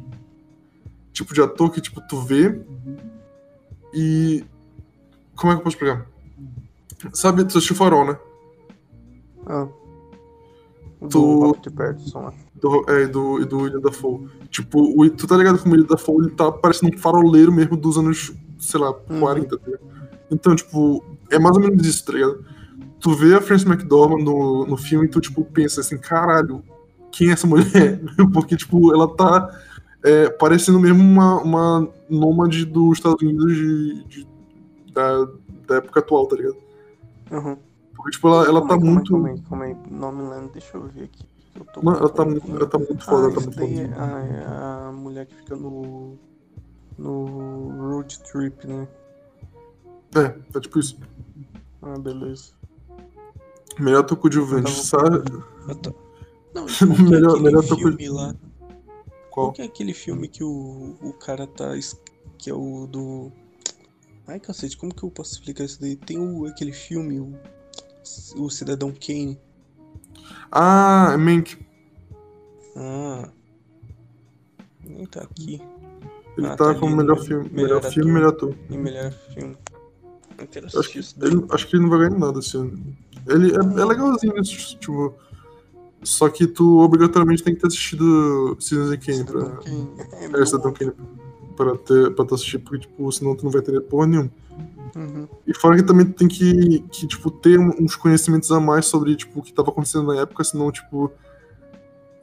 Tipo de ator que, tipo, tu vê e. Como é que eu posso explicar? Sabe, tu assistiu Farol, né? Ah. Do Tu- Robert Pattinson lá. Do, é, do, e do William Dafoe. Tipo, o, tu tá ligado como o William Dafoe ele tá parecendo um faroleiro mesmo dos anos, sei lá, Uhum. 40, tá ligado? Então, tipo, é mais ou menos isso, tá ligado? Tu vê a Frances McDormand no, no filme e tu, tipo, pensa assim, caralho, quem é essa mulher? Porque, tipo, ela tá é, parecendo mesmo uma, uma nômade dos Estados Unidos de, de- da, da época atual, tá ligado? Uhum. Porque, tipo, ela, ela tá Calma muito... Calma aí, calma aí, calma. Nomeland, deixa eu ver aqui. Eu tô Mano, ela tá, muito- ela tá muito foda, ah, ela tá muito foda. é, ah, é a mulher que fica no. No road trip, né? É, é tipo isso. Ah, beleza. Melhor coadjuvante, Eu sabe? Ah, tá. Não, que é Melhor- melhor tô lá? Qual? Que é aquele filme que o, o cara tá. Que é o do. Ai, cacete, como que eu posso explicar isso daí? Tem o, aquele filme, o, o Cidadão Kane. Ah, Mank. Ah. Nem tá aqui. Ele Ah, tá tá como melhor filme. Melhor Melhor, filme, melhor ator. E melhor filme. Eu quero Acho assistir que, isso daí. ele, acho que ele não vai ganhar nada esse ano. Ele é, é legalzinho, tipo. Só que tu obrigatoriamente tem que ter assistido Citizen Kane pra. É, É. Cidadão Kane pra, ter, pra tu assistir, porque, tipo, senão tu não vai ter porra nenhuma. Uhum. E fora que também tu tem que, que tipo, ter uns conhecimentos a mais sobre, tipo, o que tava acontecendo na época, senão, tipo,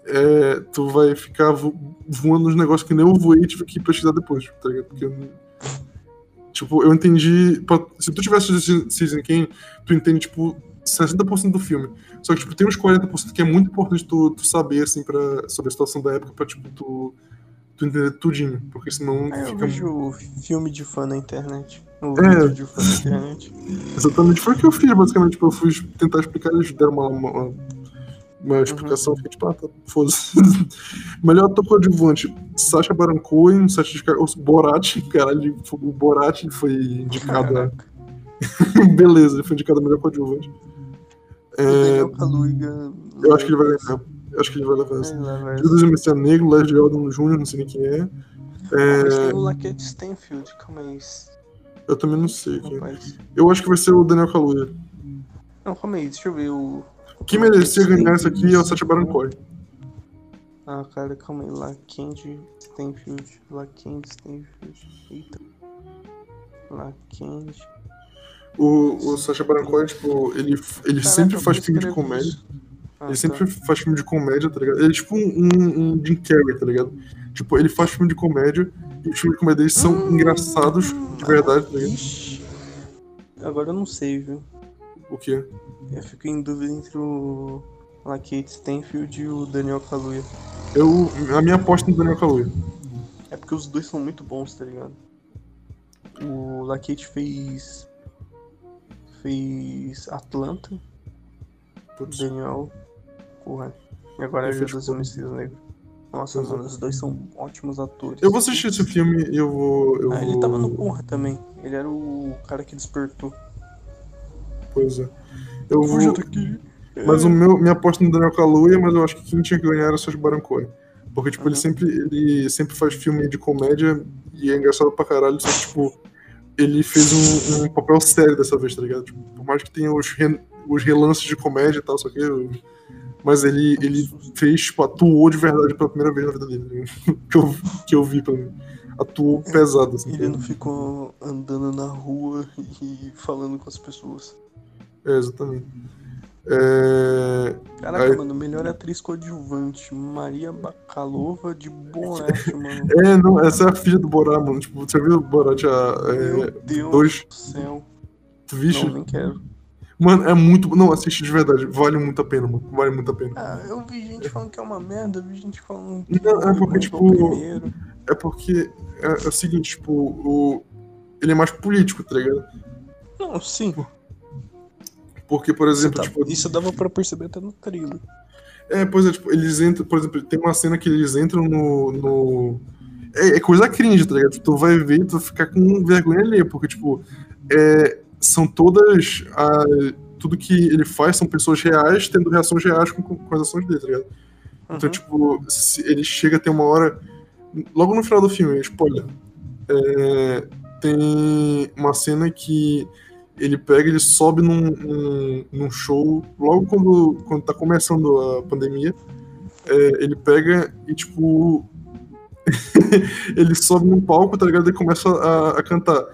é, tu vai ficar vo- voando nos negócios que nem eu voei e tive que pesquisar depois, tá ligado? Porque, eu tipo, eu entendi, se tu tivesse assistido Season Kane, tu entende, tipo, 60% do filme. Só que, tipo, tem uns 40% que é muito importante tu, tu saber, assim, pra, sobre a situação da época, pra, tipo, tu, tu entender tudinho, porque senão É, eu fica... vejo filme de fã na internet. O É. vídeo de fã na internet. Exatamente, foi o que eu fiz, basicamente. Tipo, eu fui tentar explicar, eles deram uma, uma, uma explicação, eu fiquei tipo, ah, tá, foda-se. Melhor ator coadjuvante, Sacha Baron Cohen, Sacha de Borat, caralho, o Borat foi indicado. a-. Beleza, ele foi indicado a melhor coadjuvante. É, Daniel Kaluuya. eu acho que ele vai ganhar. Eu acho que ele vai levar essa. Vai. Judas e Messias Negro, Leslie Odom Jr., não sei nem quem é. Ah, mas É, tem o Laquette Stanfield, calma aí. eu também não sei é. Rapaz. Eu acho que vai ser o Daniel Kaluuya. Não, calma aí, deixa eu ver o. Quem merecia ganhar isso aqui é o Sacha Baron Cohen. Ah, cara, calma aí. Laquette Stanfield. Laquette Stanfield. Eita. Laquette. O, o Sacha Baron Cohen, tipo, ele, ele Caraca, sempre faz filme de comédia. Ah, Ele sempre tá. faz filme de comédia, tá ligado? Ele é tipo um, um, um Jim Carrey, tá ligado? Tipo, ele faz filme de comédia e os filmes de comédia dele são Hum. engraçados de verdade, tá ligado? Ixi. Agora eu não sei, viu? O quê? Eu fico em dúvida entre o Lakeith Stanfield e o Daniel Kaluuya. Eu, a minha aposta no Daniel Kaluuya. É porque os dois são muito bons, tá ligado? O Lakeith fez. Fez Atlanta, Putz, Daniel. Porra. E agora é Ele fez Judas e o Messias Negro. Nossa, é. mano, os dois são ótimos atores. Eu vou assistir esse filme e eu vou. Eu Ah, ele vou... tava no Corra também. Ele era o cara que despertou. Pois é. Eu vou. Mas o meu, minha aposta no Daniel Kaluuya, mas eu acho que quem tinha que ganhar era o Baron Cohen. Porque, tipo, ele, Uhum. sempre, ele sempre faz filme de comédia e é engraçado pra caralho, só que, tipo, ele fez um, um papel sério dessa vez, tá ligado? Tipo, por mais que tenha os, re- os relances de comédia e tal, só que. eu- Mas ele, ele fez, tipo, atuou de verdade pela primeira vez na vida dele. tá que, eu, que eu vi, pelo menos. Atuou pesado, assim. tá Ele ligado? não ficou andando na rua e falando com as pessoas. É, exatamente. É... Caraca, Aí- mano, melhor atriz coadjuvante. Maria Bakalova de Borat, mano. é, não, essa é a filha do Borá, mano. Tipo, você viu o Borat. Meu É, Deus dois. do céu. tu viste? Não, nem quero. Mano, é muito. Não, assiste de verdade. Vale muito a pena, mano. Vale muito a pena. Ah, eu vi gente falando que é uma merda, eu vi gente falando Não, é porque, eu tipo, primeiro. É porque é, é o seguinte, tipo, o. Ele é mais político, tá ligado? Não, sim. Porque, por exemplo, tá- tipo. isso dava pra perceber até no trailer. É, pois é, tipo, eles entram, por exemplo, tem uma cena que eles entram no. no... É, é coisa cringe, tá ligado? Tipo, tu vai ver e tu vai ficar com vergonha alheia, porque, tipo, é, são todas. A, tudo que ele faz são pessoas reais tendo reações reais com, com as ações dele, tá ligado? Então, Uhum. tipo, se ele chega a ter uma hora. Logo no final do filme, spoiler. é, tem uma cena que ele pega, ele sobe num, num, num show, logo quando, quando tá começando a pandemia. é, ele pega e, tipo. ele sobe num palco, tá ligado? E começa a, a cantar.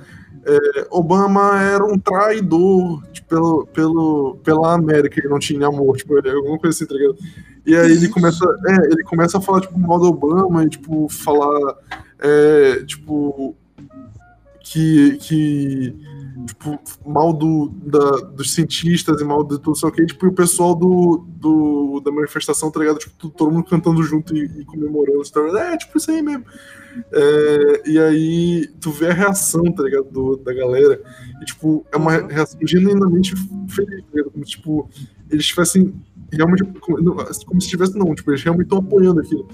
é, Obama era um traidor tipo, pelo, pelo, pela América, ele não tinha amor, tipo, ele- alguma coisa assim, tá ligado? E aí ele começa, é, ele começa a falar, tipo, mal do Obama e, tipo, falar, é, tipo, que, que tipo, mal do, da, dos cientistas e mal de tudo, sei o que, tipo, e o pessoal do, do, da manifestação, tá ligado? Tipo, todo mundo cantando junto e, e comemorando, tá ligado? É, tipo, isso aí mesmo. É, e aí tu vê a reação, tá ligado, do, da galera, e, tipo, é uma Uhum. reação genuinamente feliz, tá ligado? Como, tipo, eles tivessem realmente, como, se tivesse, não, tipo, eles realmente estão apoiando aquilo.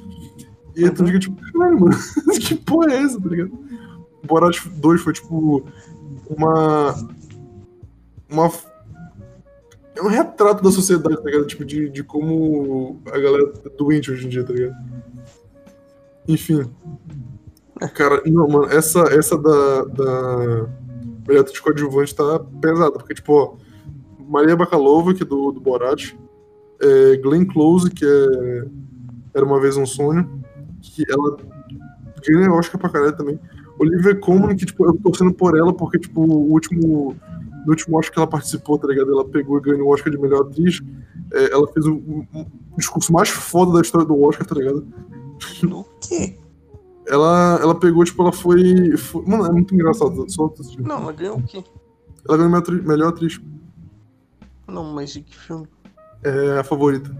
E aí tu Uhum. fica, tipo, caralho, mano, que porra é essa, tá ligado? Borat 2 foi, tipo, uma. Uma. É um retrato da sociedade, tá ligado? Tipo, de, de como a galera é doente hoje em dia, tá ligado? Enfim. Cara, não, mano, essa, essa da. da Melhor atriz coadjuvante tá pesada, porque, tipo, ó, Maria Bakalova, que é do, do Borat, é, Glenn Close, que é Era Uma Vez um Sonho, que ela ganha Oscar pra caralho também. Olivia Colman, que, tipo, eu tô torcendo por ela, porque, tipo, o último. No último Oscar que ela participou, tá ligado? Ela pegou e ganhou o Oscar de melhor atriz. É, ela fez o, um, um discurso mais foda da história do Oscar, tá ligado? No quê? Ela, ela pegou, tipo, ela foi, foi- Mano, é muito engraçado. Só. Não, ela ganhou o quê? Ela ganhou melhor atriz, melhor atriz. Não, mas de que filme? É a favorita.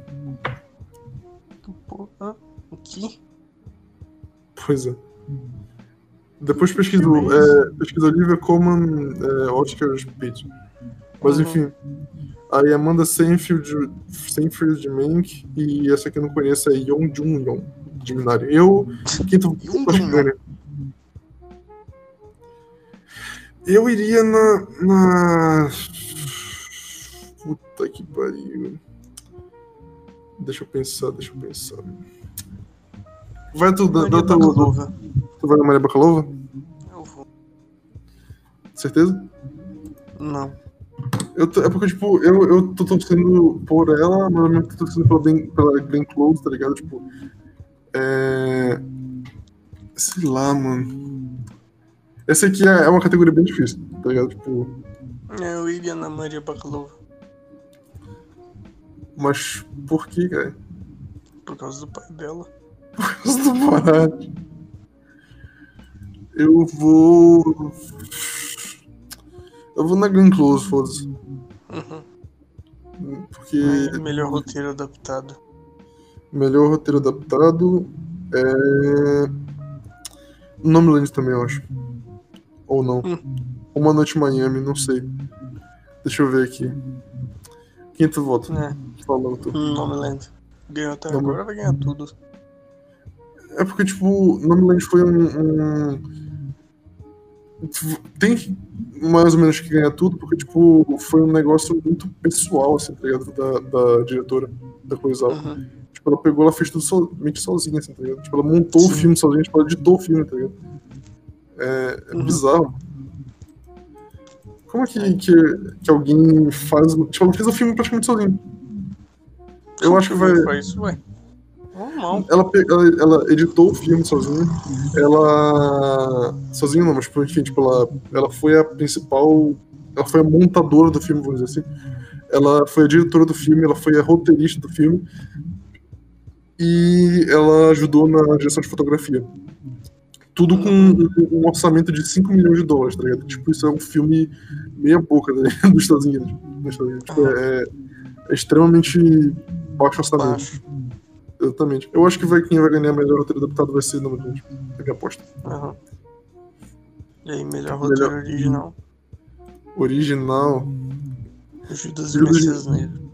Que porra? O quê? Pois é. Depois pesquiso, é, pesquiso Olivia Colman, é, Oscars Pete. Mas Uhum. enfim. Aí Amanda Seinfeld, Seinfeld de Mank e essa que eu não conheço é Yeon Jun Yeon de Minari. Eu, quinto. Eu iria na, na. Puta que pariu. Deixa eu pensar, deixa eu pensar. Vai tu, Maria teu, Bakalova. tu vai na Maria Bakalova? Eu vou. Certeza? Não. Eu tô- é porque, tipo, eu, eu tô torcendo por ela, mas ao mesmo tô torcendo pela, ben, pela Glenn Close, tá ligado? Tipo, é... Sei lá, mano. Essa aqui é, é uma categoria bem difícil, tá ligado? Tipo, É, eu iria na Maria Bakalova. Mas por que, cara? Por causa do pai dela. Por causa do Borat. Eu vou. Eu vou na Glenn Close, foda-se. Uhum. Porque É, melhor roteiro adaptado. melhor roteiro adaptado é. Nomeland também, eu acho. Ou não. Hum. Uma Noite em Miami, não sei. Deixa eu ver aqui. Quinto voto. É, Falando tu. Nomeland. Ganhou até Nome- agora, vai ganhar tudo. É porque, tipo, Nomeland foi um, um- Tem que mais ou menos que ganhar tudo, porque, tipo, foi um negócio muito pessoal, assim, tá ligado? Da, da diretora da coisa. Uhum. Tipo, ela pegou, ela fez tudo somente sozinha, assim, tá ligado? Tipo, ela montou o Sim. filme sozinha, tipo, ela editou o filme, tá ligado? É, é Uhum. bizarro. Como é que, que, que alguém faz. Tipo, ela fez o filme praticamente sozinha. Eu acho que vai. Isso, vai. Normal. Ela, ela, ela editou o filme sozinha. Ela. Sozinha não, mas tipo, enfim, tipo, ela, ela foi a principal. Ela foi a montadora do filme, vamos dizer assim. Ela foi a diretora do filme, ela foi a roteirista do filme. E ela ajudou na direção de fotografia. Tudo com um, um orçamento de 5 milhões de dólares, tá ligado? Tipo, isso é um filme meia boca né, dos Estados Unidos. Dos Estados Unidos. Tipo, é, é extremamente baixo orçamento. Baixo. Exatamente. Eu acho que vai, quem vai ganhar melhor roteiro adaptado vai ser número 20. É minha aposta. Aham. E aí, melhor roteiro Melhor- original. Original, Judas e Judas- Messias Negro.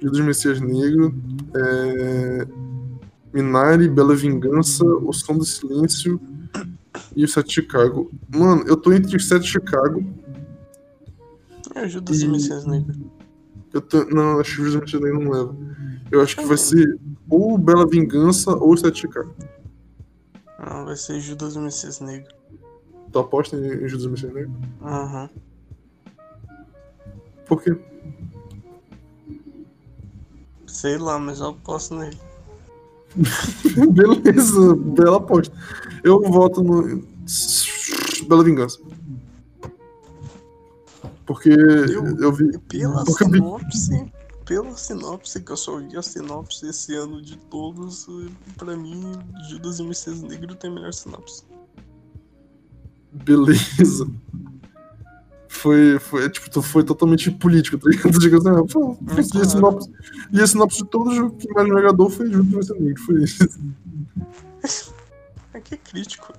Judas Messias Negro, é... Minari, Bela Vingança, O Som do Silêncio e o Sete de Chicago. Mano, eu tô entre os Sete de Chicago. É Judas e E- Messias Negro. Eu tô... Não, acho que Messias Negro não leva. Eu acho que vai ser ou Bela Vingança ou Sete de Chicago. Não, vai ser Judas e Messias Negro. Tu aposta em Judas Messias Negro? Aham. Por quê? Sei lá, mas eu aposto nele. Beleza, bela aposta. Eu voto no. Bela Vingança. Porque eu, Eu- vi. Pela Porque eu vi- sinopse, pela sinopse, que eu só vi a sinopse esse ano de todos, pra mim, Judas e Messias Negro tem a melhor sinopse. Beleza. Foi, foi, tipo, tu foi totalmente político, tá ligado? Chegou assim, ah, É e, a sinopse, e a sinopse de todos o que mais me agradou foi Judas Messias Negro, foi isso. Aqui é crítico.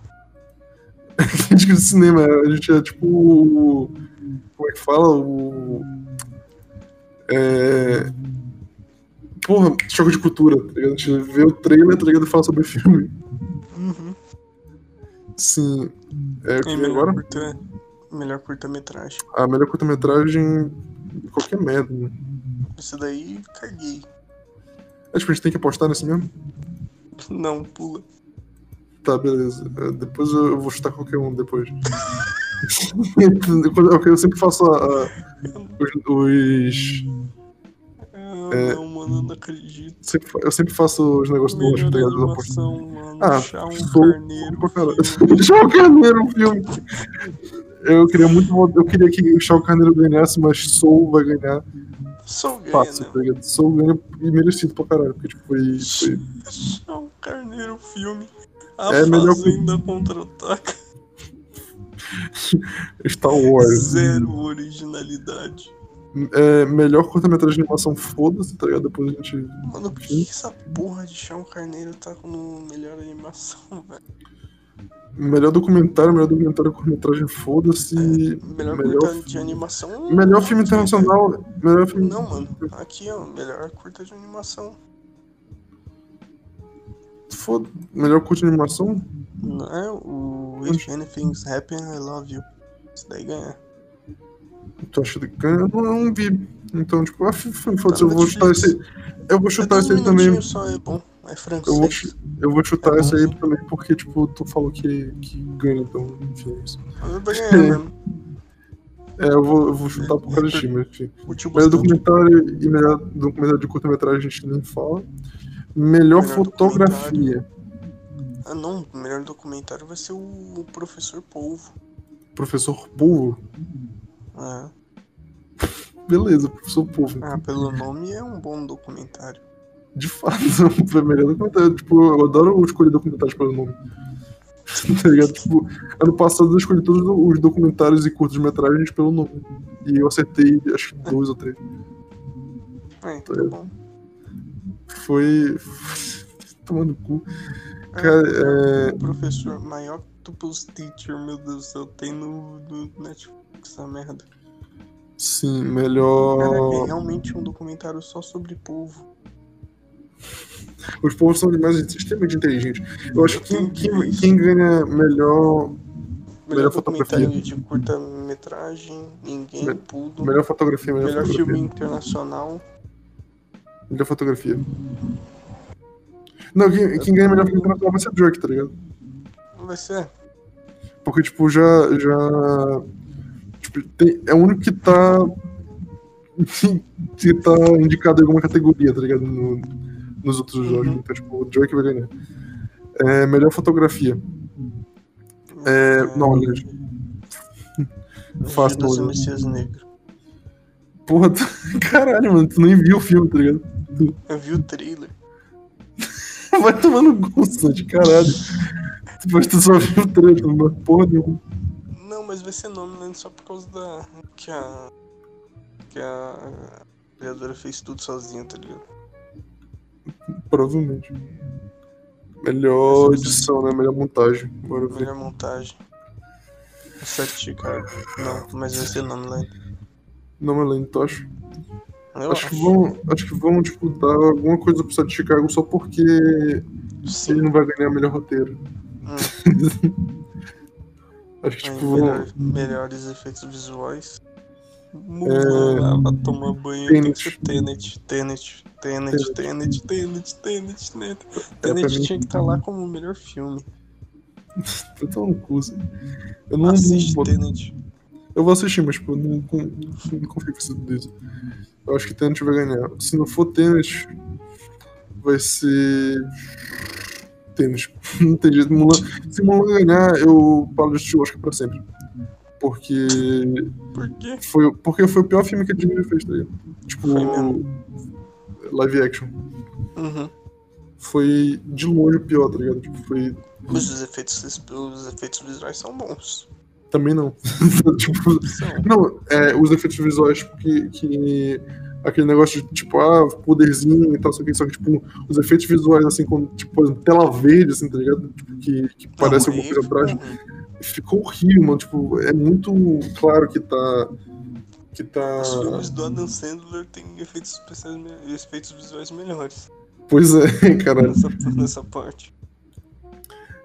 Crítica de cinema, a gente é tipo. O- Como é que fala? O. É. Porra, choque de cultura, tá ligado? A gente vê o trailer, tá ligado? E fala sobre o filme. Uhum. Sim. É o E que melhor agora? curta, melhor curta-metragem. A melhor curta-metragem. Qualquer merda, né? Esse daí, caguei. Acho que a gente tem que apostar nesse mesmo? Não, pula. Tá, beleza. É, Depois eu vou chutar qualquer um depois. Eu sempre faço a- a- os. os- Ah, É. não, mano, eu não acredito. sempre eu sempre faço os negócios do Melhor tá ligado? Mano. Ah, um sou- carneiro. Shao Carneiro, filme. Eu queria muito. Eu queria que o Shao Carneiro ganhasse, mas Soul vai ganhar Sou gay, fácil, né? tá ligado? Soul ganha e merecido pra caralho, porque tipo, foi. foi... Um carneiro filme. A É melhor Fazenda contra-ataca. Star Wars. Zero originalidade. É, melhor curta-metragem de animação, foda-se, tá ligado? Depois a gente. Mano, por que essa porra de Chão Carneiro tá no melhor animação, velho? Melhor documentário, melhor documentário curta-metragem, foda-se. Melhor, Melhor curta fi- de animação. Melhor filme internacional. Melhor filme. Não, mano. Aqui, ó. Melhor curta de animação. Foda. Melhor curta de animação? Não é o If Anything's Happen, I Love You. Isso daí ganha. Tu acha que ganha? Eu não, eu vi. Então, tipo, ah, foda-se, Tá eu vou chutar esse. Eu vou É chutar esse aí também. só, é bom. É Eu vou, francês. eu vou chutar É esse aí também porque, tipo, tu falou que, que ganha, então, enfim, é isso. Mas vai ganhar mesmo. É, eu vou, eu vou chutar por causa de time, enfim. Melhor documentário e melhor documentário de curta-metragem a gente nem fala. Melhor, Melhor fotografia. Ah, não. O melhor documentário vai ser o Professor Polvo. Professor Polvo. É. beleza, professor Povo. Ah, pelo nome é um bom documentário. De fato, foi melhor documentário. Tipo, eu adoro escolher documentários pelo nome. tá ligado? Tipo, ano passado eu escolhi todos os documentários e curtas-metragens pelo nome. E eu acertei, acho que dois ou três. É, tá bom. Foi. Tomando cu. Cara, é. Professor Maior Octopus Teacher, meu Deus do céu, tem no, no Netflix essa merda. Sim, Cara, é melhor. realmente um documentário só sobre povo. Os povos são demais extremamente inteligentes. Eu acho que quem, quem, quem ganha melhor. Melhor fotografia. documentário de curta-metragem, ninguém, Me- pudo. Melhor fotografia, melhor, Melhor fotografia. filme internacional. Melhor fotografia. Não, quem, quem ganha melhor filme internacional vai ser Drake, tá ligado? Vai ser. Porque, tipo, já. já tipo, tem- é o único que tá. que tá indicado em alguma categoria, tá ligado? No- nos outros jogos. Uhum. Então, tipo, o Drake vai ganhar. É, melhor fotografia. É, não, aliás. Fácil, Judas e não, o né? Messias Negro. Porra, tu- caralho, mano, tu nem viu o filme, tá ligado? Eu vi o trailer. Vai tomando gosto de caralho. Depois tu só viu o trailer, mas porra nenhuma. Não, mas vai ser nome, né? Só por causa da. Que a. Que a. criadora fez tudo sozinha, tá ligado? Provavelmente. Melhor edição, né? Melhor montagem. Bora ver. Melhor montagem. O Sete de Chicago. Não, mas vai ser nome lá. Não me lembro, tu acha? Eu Acho que vão, acho que vão tipo, dar alguma coisa pro de Chicago só porque ele Sim. não vai ganhar melhor roteiro. Hum, Acho que tipo, vão. melhor- melhores efeitos visuais. Mulan, vai tomar banho. Tenet. Tenet, Tenet, Tenet, Tenet, Tenet, Tenet, Tenet. Tenet mim- tinha que estar lá como o melhor filme. Eu tô no cu, assim. Eu não, Assiste não- Tenet. Eu vou assistir, mas tipo, não, não, não confio que isso. Eu acho que Tenet vai ganhar. Se não for Tenet, vai ser. Tenet. Não tem jeito. Mulan... Se Mulan ganhar, eu paro de assistir o Oscar pra sempre. Porque. Por quê? Foi, porque foi o pior filme que a Disney fez, tá ligado? Tipo. Live action. Uhum. Foi de longe o pior, tá ligado? Tipo, foi. Mas os efeitos, os efeitos visuais são bons. Também não. tipo. Não, é, os efeitos visuais tipo, que, que. Aquele negócio de, tipo, ah, poderzinho e tal, só que, só que, tipo, os efeitos visuais, assim, com, tipo, por exemplo, tela verde, assim, tá ligado? Tipo, que, que parece alguma coisa atrás. ficou ruim. Ficou horrível, mano. Tipo, é muito claro que tá. Que tá. Os filmes do Adam Sandler têm efeitos especiais, efeitos visuais melhores Pois é, caralho. nessa, nessa parte.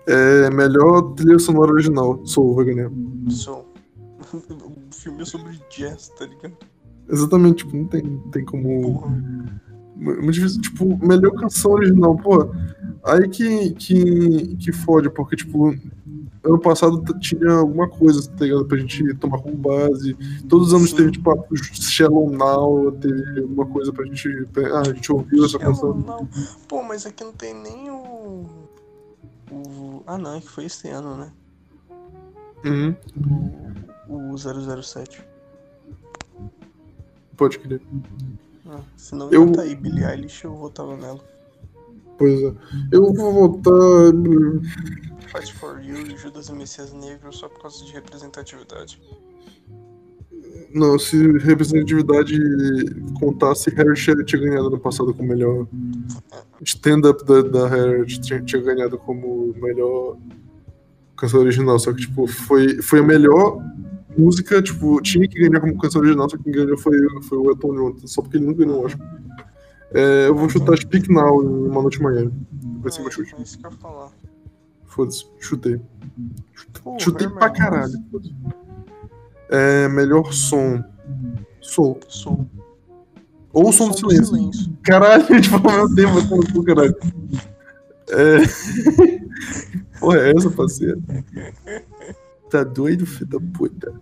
É melhor trilha sonora original. Soul vai ganhar. Só. O filme é sobre jazz, tá ligado? Exatamente, tipo, não tem, não tem como. Porra. Muito difícil, tipo, melhor canção original, pô. Aí que, que, que fode, porque, tipo, ano passado tinha alguma coisa, tá ligado? Pra gente tomar como base. Todos os anos Sim. teve, tipo, a Shallow Now, teve alguma coisa pra gente. Ah, a gente ouviu essa Shallow canção. Now. Pô, mas aqui não tem nem o. O. Ah não, é que foi esse ano, né? Uhum, O, o 007. pode crer. Ah, se não Eu- tá aí, Billie Eilish, eu votava nela. Pois é. Eu vou votar. Fight for You, Judas e Messias Negro só por causa de representatividade. Não, se representatividade contasse, Harry tinha, tinha ganhado no passado como melhor stand-up da, da Harriet, tinha, tinha ganhado como melhor canção original, só que, tipo, foi, foi a melhor música, tipo, tinha que ganhar como canção original, só que quem ganhou foi, foi o Elton John, só porque ele não ganhou, eu acho. É, eu vou chutar Speak Now em Uma Noite Manhã. Vai ser meu chute. É ia falar. Foda-se, chutei. Chutei irmão. pra caralho. foda-se. É, melhor som. Soul. Sou. Ou som, do silêncio. Caralho, a gente falou mesmo tempo, no caralho. É. Porra, é essa, parceiro? Tá doido, filho da puta.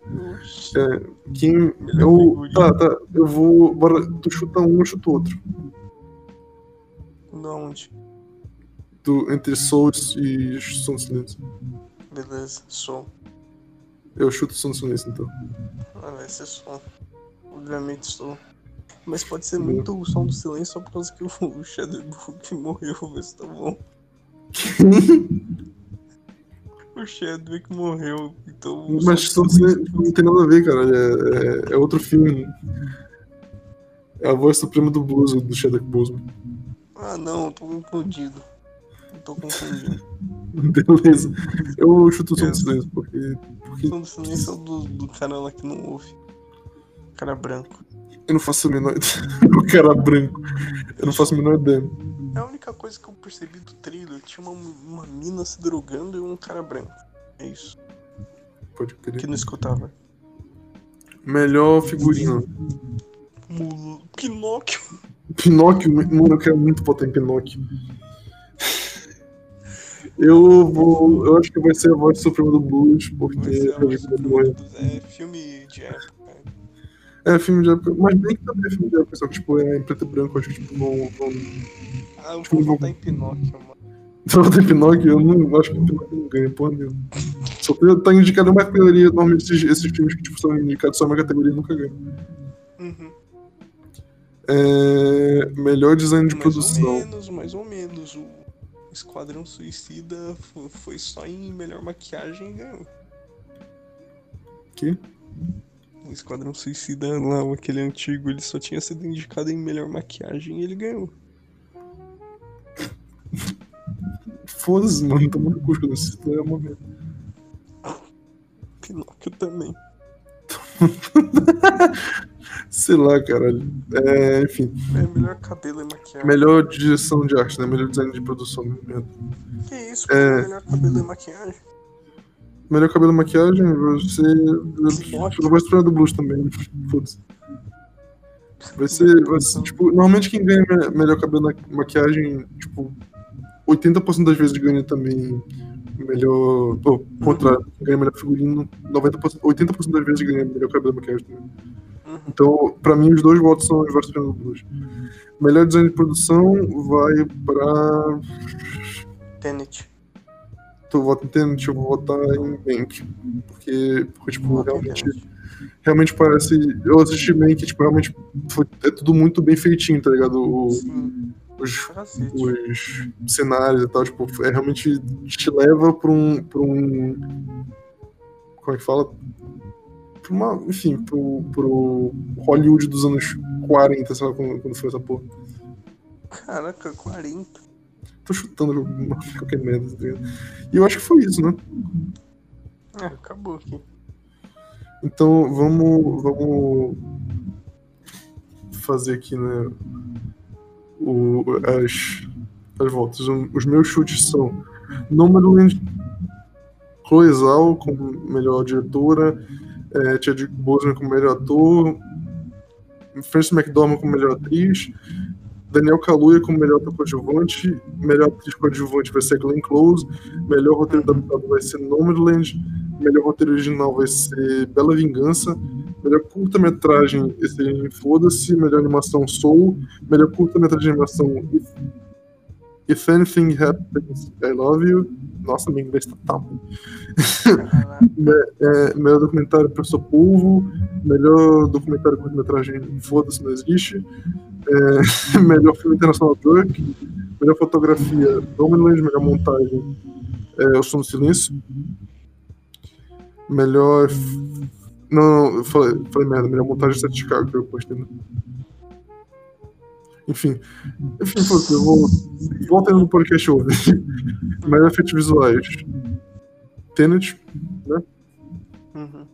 É, quem. Eu. Tá, tá. Eu vou. Bora. Tu chuta um, eu chuto outro. Da onde? Do, entre Souls e Som do Silêncio. Beleza, som. Eu chuto Som do Silêncio, então. Ah, vai ser som. Obviamente estou. Mas pode ser muito o som do silêncio só por causa que o Shadowbook morreu, se tá bom. o Chadwick morreu, então. o Mas som do silêncio- não tem nada a ver, cara. É, é- é outro filme. É a voz suprema do blues, do Chadwick Boseman. Ah, não, tô confundido. Tô confundindo. Beleza. Eu chuto o som do silêncio, porque. O porque som do silêncio é o do, do cara lá que não ouve. Cara branco. eu não faço a menor O cara branco. Eu não faço a menor ideia. É a única coisa que eu percebi do trailer. Tinha uma, uma mina se drogando e um cara branco. É isso. Pode crer. Que não escutava. Melhor figurino. Pinóquio. Pinóquio, mano, eu quero muito votar em Pinóquio. Eu vou. Eu acho que vai ser a voz suprema do blues, porque. Do- É filme de época. É filme de época, mas bem que também é filme de época, só que tipo, é em preto e branco, acho que tipo, não. não... Ah, eu Tipo, vou- votar em Pinóquio, mano. Se eu votar em Pinóquio, eu não acho que Pinóquio não ganha, porra nenhuma. Só tem, tá indicado uma categoria, normalmente esses, esses filmes que tipo, são indicados só uma categoria nunca ganham. Uhum. É, melhor design de mais produção. ou menos, mais ou menos. O Esquadrão Suicida fo- foi só em melhor maquiagem e ganhou. Que? O Esquadrão Suicida lá, aquele antigo, ele só tinha sido indicado em melhor maquiagem e ele ganhou. Foda-se, mano, tá muito custo nesse é uma merda. Pinóquio também. Sei lá, caralho. É, enfim. É melhor cabelo e maquiagem. Melhor direção de arte, né? Melhor design de produção. Merda. Que isso, É. é... melhor cabelo e maquiagem. Melhor cabelo e maquiagem, você. Eu vou esperar do Blues também. Foda-se. Vai ser, vai ser, tipo, normalmente quem ganha me- melhor cabelo e maquiagem, tipo, 80% das vezes ganha também melhor. Ou, contrário, quem ganha melhor figurino, 90%, 80% das vezes ganha melhor cabelo e maquiagem também. Então, pra mim, os dois votos são os do Blues. Melhor design de produção vai pra. Tenet. Tu vota em Tenet, eu vou votar em Bank. Porque, porque tipo, realmente, Tenet. realmente parece. Eu assisti Bank, tipo, realmente foi, é tudo muito bem feitinho, tá ligado? O- Sim, os, os cenários e tal, tipo, é realmente te leva pra um. Pra um como é que fala? Pra uma, enfim, pro, pro Hollywood dos anos 40, sei lá quando, quando foi essa porra. Caraca, 40. Tô chutando qualquer merda, tá ligado? E eu acho que foi isso, né? É, acabou aqui. Então vamos, vamos fazer aqui, né? O, as, as voltas. Os meus chutes são Nomadland, Chloe Zhao como melhor diretora, é, Chadwick Boseman como melhor ator, Frances McDormand como melhor atriz, Daniel Kaluuya como melhor ator coadjuvante, melhor atriz coadjuvante vai ser Glenn Close, melhor roteiro adaptado vai ser Nomadland, melhor roteiro original vai ser Bela Vingança, melhor curta-metragem esse Foda-se, melhor animação Soul, melhor curta-metragem de animação If, Anything Happens, I Love You. Nossa, meu inglês tá ruim. Caraca. É, melhor documentário Professor Polvo, melhor documentário curta-metragem Foda-se, não existe. É, melhor filme internacional Drunk, melhor fotografia Dominland, melhor montagem é, O Som do Silêncio. Melhor. Não, não, eu falei, falei merda, melhor montagem de Chicago que eu postei. né? Enfim. Enfim, eu vou. Volta no podcast ouve. melhor efeitos visuais. Tenet, Uhum.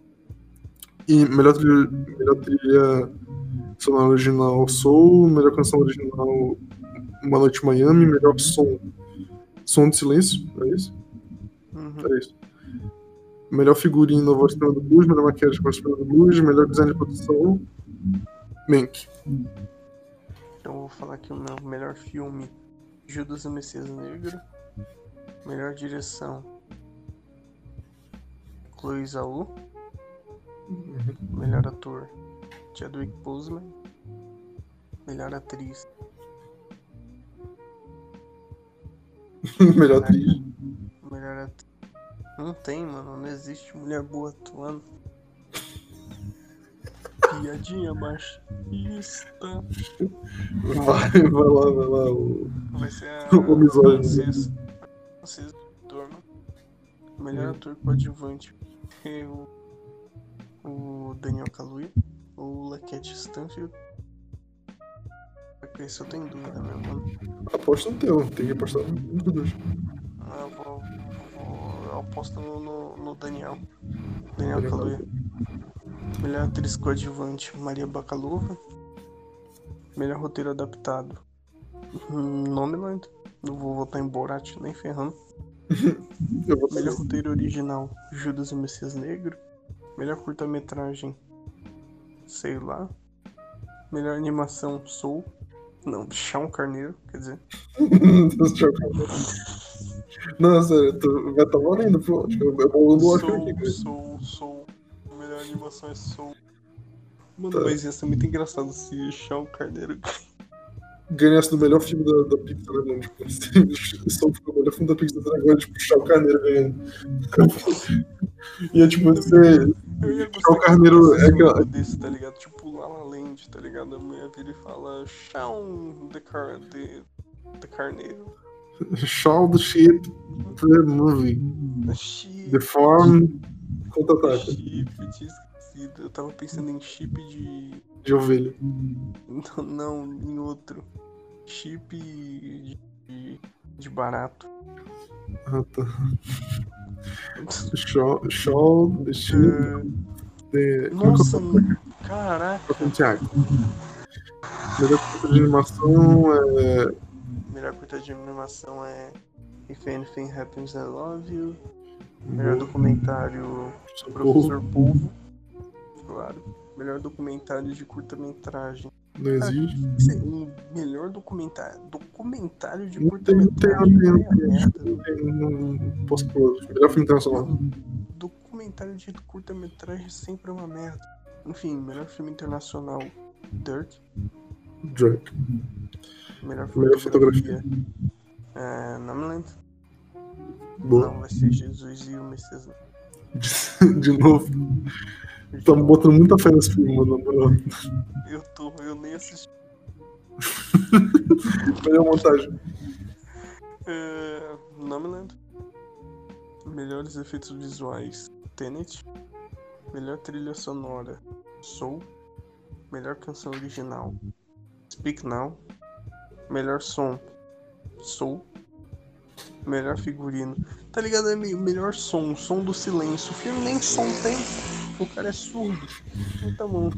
E melhor trilha, melhor trilha sonora original Soul, melhor canção original Uma Noite Miami, melhor som Som de Silêncio, é isso? Uhum. É isso. Melhor figurino Voz Suprema do Blues, melhor maquiagem Voz do Blues, melhor design de produção Mank. Então eu vou falar aqui o meu melhor filme Judas e o Messias Negro. Melhor direção Chloe Zhao. Melhor ator Chadwick Boseman. Melhor atriz melhor atriz. Melhor atriz Não tem, mano. Não existe mulher boa atuando. Piadinha machista. Vai, vai lá, vai lá. O... Vai ser a. O misógino. Francis. Francis Dorman. Melhor ator coadjuvante. É o. O Daniel Kaluuya. Ou Lakeith Stanfield. Esse eu tenho dúvida, meu mano. Aposta no teu, tem que apostar nos dois. Ah, Eu vou. vou eu aposto no, no, no Daniel. Daniel Daniel Kaluuya. Melhor atriz coadjuvante, Maria Bakalova. Melhor roteiro adaptado, hum, Nomeland. Não vou votar em Borat nem ferrando. Eu Melhor roteiro original, Judas e Messias Negro. Melhor curta-metragem, sei lá. Melhor animação, Soul. Não, Chão Carneiro, quer dizer. Não, sério, tu vai estar valendo, pô. Acho que eu eu vou no Oscar aqui, Soul, cara. Animação é Soul. Mano, Tá. mas ia ser muito engraçado se Chão Carneiro Ganhasse do melhor filme da, da Pixar, né? Tipo, se o melhor filme da Pixar agora, tipo, Chau Carneiro ganhando. E é tipo, você. Chau gostar Carneiro é aquela. desse, tá ligado? Tipo La La Land, tá ligado? A mulher vira e fala Chão de, car... de... de Carneiro. Shaun the Sheep, the movie. Chip. The Farm, Chip, tinha esquecido. Eu tava pensando em chip de. de ovelha. Não, não em outro. Chip de. de, de barato. Ah, tá. The Sheep, the. Nossa, caraca. Tiago. Melhor curta de animação é. Melhor curta de animação é If Anything Happens I Love You. Melhor documentário Professor Polvo. Claro. Melhor documentário de curta-metragem. Não existe. Sim, Um melhor documentário. Documentário de Não não não curta-metragem. não não não- não posso pôr. Melhor filme internacional. Documentário de curta-metragem sempre é uma merda. Enfim, melhor filme internacional. Dirt. Drake. Melhor Melhor fotografia. É, Nomeland. Boa. Não, vai ser Jesus e o Messias. De novo. Tamo botando muita fé nesse filme, mano. na moral. Eu tô, eu nem assisti. Melhor montagem. É, Nomeland. Melhores efeitos visuais. Tenet. Melhor trilha sonora. Soul. Melhor canção original. Speak Now. Melhor som. Soul. Melhor figurino. Tá ligado? É melhor som. Som do silêncio. O filme nem som tem. O cara é surdo. Então tá bom.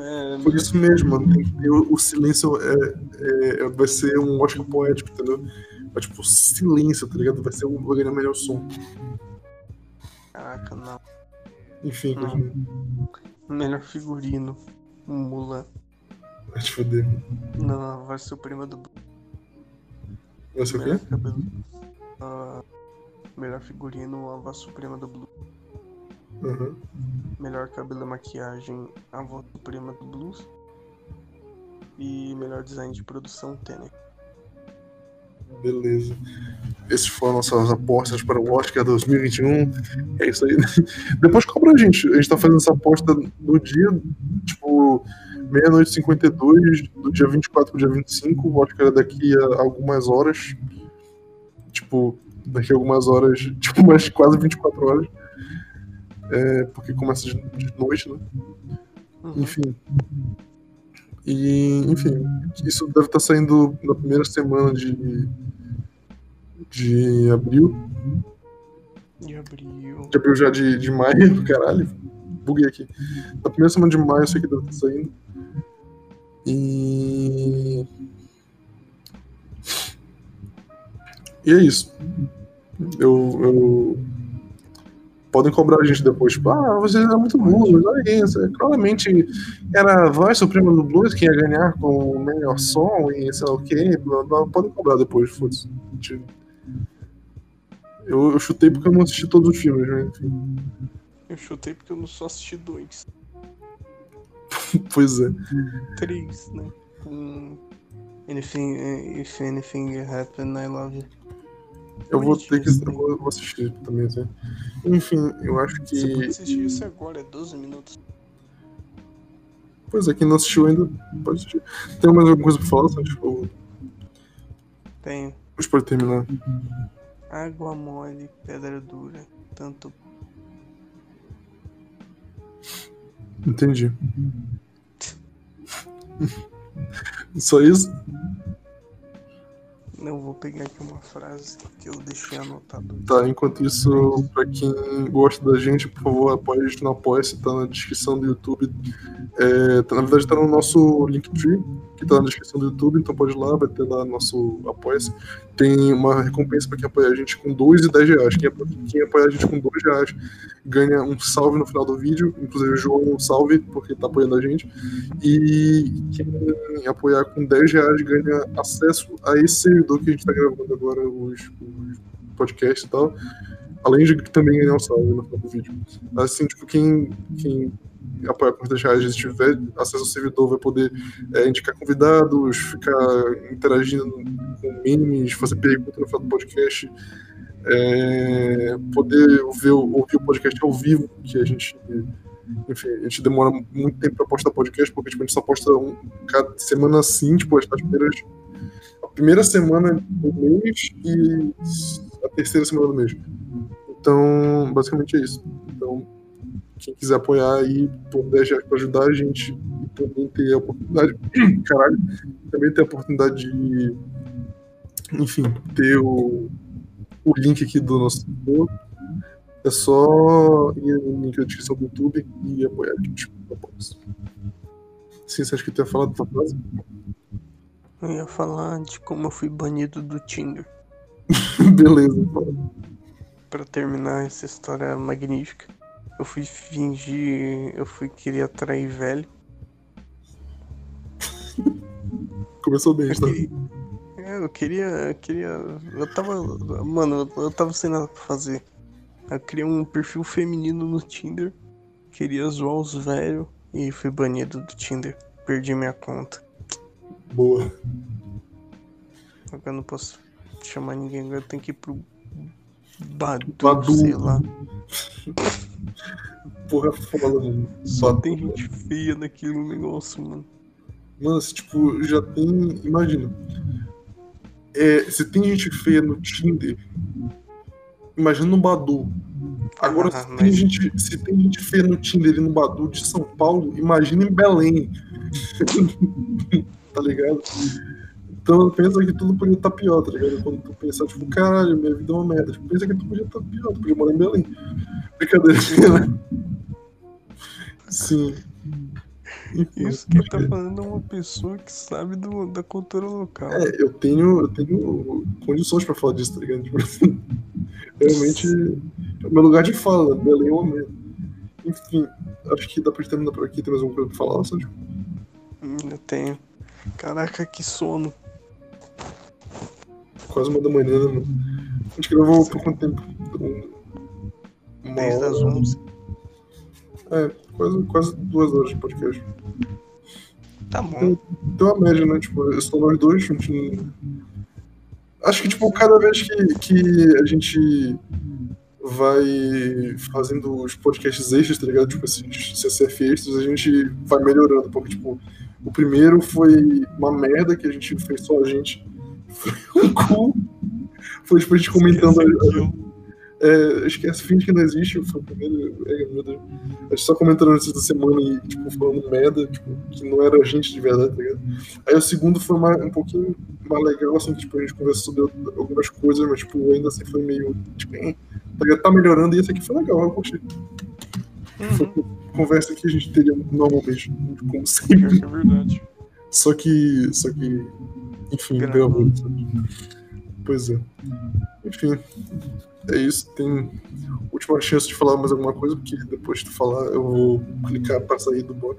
É, Por isso mesmo, mano. O, o silêncio é, é- vai ser um Oscar poético, entendeu? É tipo, silêncio, tá ligado? Vai ser um vai ganhar melhor som. Caraca, não. Enfim, Não. continua. Melhor figurino. Mulan. Vai te foder. Não, vai ser o prima do Vai ser o Melhor quê? cabelo. Ah, melhor figurino, a voz suprema do Blue. Aham. Melhor cabelo e maquiagem, a voz suprema do Blues. E melhor design de produção, Tenet. Beleza. Esses foram nossas apostas para o Oscar 2021. É isso aí. Depois cobra a gente. A gente tá fazendo essa aposta no dia, tipo, meia-noite e 52, do dia 24 pro dia 25. O Oscar é daqui a algumas horas. Tipo, daqui a algumas horas, tipo, mais quase 24 horas. É, porque começa de de noite, né? Uhum. Enfim. E, enfim, isso deve estar saindo na primeira semana de, de abril. De abril. De abril já de, de maio, caralho. Buguei aqui. Na primeira semana de maio eu sei que deve estar saindo. E. E é isso. Eu. eu... Podem cobrar a gente depois. Tipo, ah, vocês eram muito burros, olha isso. É, Claramente era a voz suprema do blues que ia ganhar com o melhor som e sei lá o que. Podem cobrar depois, foda-se. Eu, eu chutei porque eu não assisti todos os filmes, né? Enfim. Eu chutei porque eu não só assisti dois. Pois é. Três, né? Com Anything, If Anything Happen, I Love You. Eu vou ter que Bonitinho, eu vou, assistir também, assim. Enfim, eu acho Você pode que. assistir isso agora, é 12 minutos. Pois é, quem não assistiu ainda, pode assistir. Tem mais alguma coisa pra falar? Ou Tem a gente pode terminar? água mole, pedra dura, tanto Entendi. Só isso? Não vou pegar aqui uma frase que eu deixei anotado. Tá, enquanto isso, pra quem gosta da gente, por favor, apoie a gente no Apoia-se, tá na descrição do YouTube. É, tá- na verdade, tá no nosso Linktree, que tá na descrição do YouTube, então pode ir lá, vai ter lá nosso Apoia-se. Tem uma recompensa pra quem apoia a gente com 2 e 10 reais. Quem, quem apoia a gente com 2 reais ganha um salve no final do vídeo, inclusive o João um salve, porque tá apoiando a gente. E quem apoiar com 10 reais ganha acesso a esse servidor que a gente tá gravando agora, os, os podcasts e tal. Além de também ganhar um salve no final do vídeo. Assim, tipo, quem, quem apoia com 10 reais tiver acesso ao servidor vai poder é, indicar convidados, ficar interagindo com memes, fazer perguntas no final do podcast, é, poder ouvir, ouvir o podcast ao vivo, que a gente enfim, a gente demora muito tempo pra postar podcast, porque tipo, a gente só posta um, cada semana assim, tipo, as primeiras. A primeira semana do mês e a terceira semana do mês. Então, basicamente é isso. Então, quem quiser apoiar aí por 10 reais pra ajudar a gente e também ter a oportunidade. Caralho, também ter a oportunidade de. Enfim, ter o, o link aqui do nosso servidor. É só ir no link da descrição do YouTube e apoiar a gente. Apoia-se. Sim, você acha que tu ia falar da tua frase? Eu ia falar de como eu fui banido do Tinder. Beleza, fala. Pra terminar essa história magnífica. Eu fui fingir. Eu fui querer atrair velho. Começou bem, tá? é, Eu queria. Eu queria. Eu tava. Mano, eu tava sem nada pra fazer. Eu criei um perfil feminino no Tinder. Queria zoar os velhos. E fui banido do Tinder. Perdi minha conta. Boa. Agora eu não posso chamar ninguém. Agora eu tenho que ir pro. Badu, Badu. sei lá. Porra, foda, mano. Só tem gente feia naquele negócio, mano. Mano, se, tipo, já tem. Imagina. É, se tem gente feia no Tinder, imagina no Badu. Agora, Ah, se, tem mas- gente, se tem gente feia no Tinder e no Badu de São Paulo, imagina em Belém. tá ligado? Então pensa que tudo podia estar pior, tá ligado? Quando tu pensar, tipo, caralho, minha vida é uma merda. Tipo, pensa que tudo podia estar pior, tu podia morar em Belém. Brincadeira. Sim. Enfim, Isso que ele tá falando é uma pessoa que sabe do, da cultura local. É, eu tenho, eu tenho condições pra falar disso, tá ligado? Tipo assim, realmente é o meu lugar de fala, Belém é uma merda. Enfim, acho que dá pra terminar por aqui. Tem mais alguma coisa pra falar, Sérgio? Hum, Eu tenho. Caraca, que sono. Quase uma da manhã, né, mano? A gente gravou por quanto tempo? Um- Uma Desde as hora. 11. É, quase, quase duas horas de podcast. Tá bom. Tem uma média, né? Tipo, são nós dois, a gente Acho que, tipo, cada vez que, que a gente vai fazendo os podcasts extras, tá ligado? Tipo, esses CCF extras, a gente vai melhorando. Porque, tipo, o primeiro foi uma merda que a gente fez só a gente. Foi um cu. Foi, tipo, a gente comentando... É, esquece, finge que não existe, foi o primeiro. É, meu Deus. A gente só comentando notícias da semana e, tipo, falando merda, tipo, que não era a gente de verdade, tá ligado? Aí o segundo foi mais, um pouquinho mais legal, assim, que tipo, a gente conversou sobre algumas coisas, mas, tipo, ainda assim foi meio, tipo, hein, tá ligado? Tá melhorando e esse aqui foi legal, eu curti. Foi Uhum. conversa que a gente teria normalmente, como Pior sempre. é verdade. Só que, só que, enfim, deu a volta? Pois é. Enfim, é isso. Tem última chance de falar mais alguma coisa, porque depois de tu falar eu vou clicar pra sair do blog.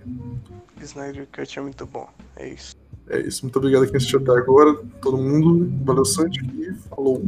Snyder Cut é muito bom. É isso. É isso. Muito obrigado a quem assistiu até agora. Todo mundo. Valeu, Santi. E falou.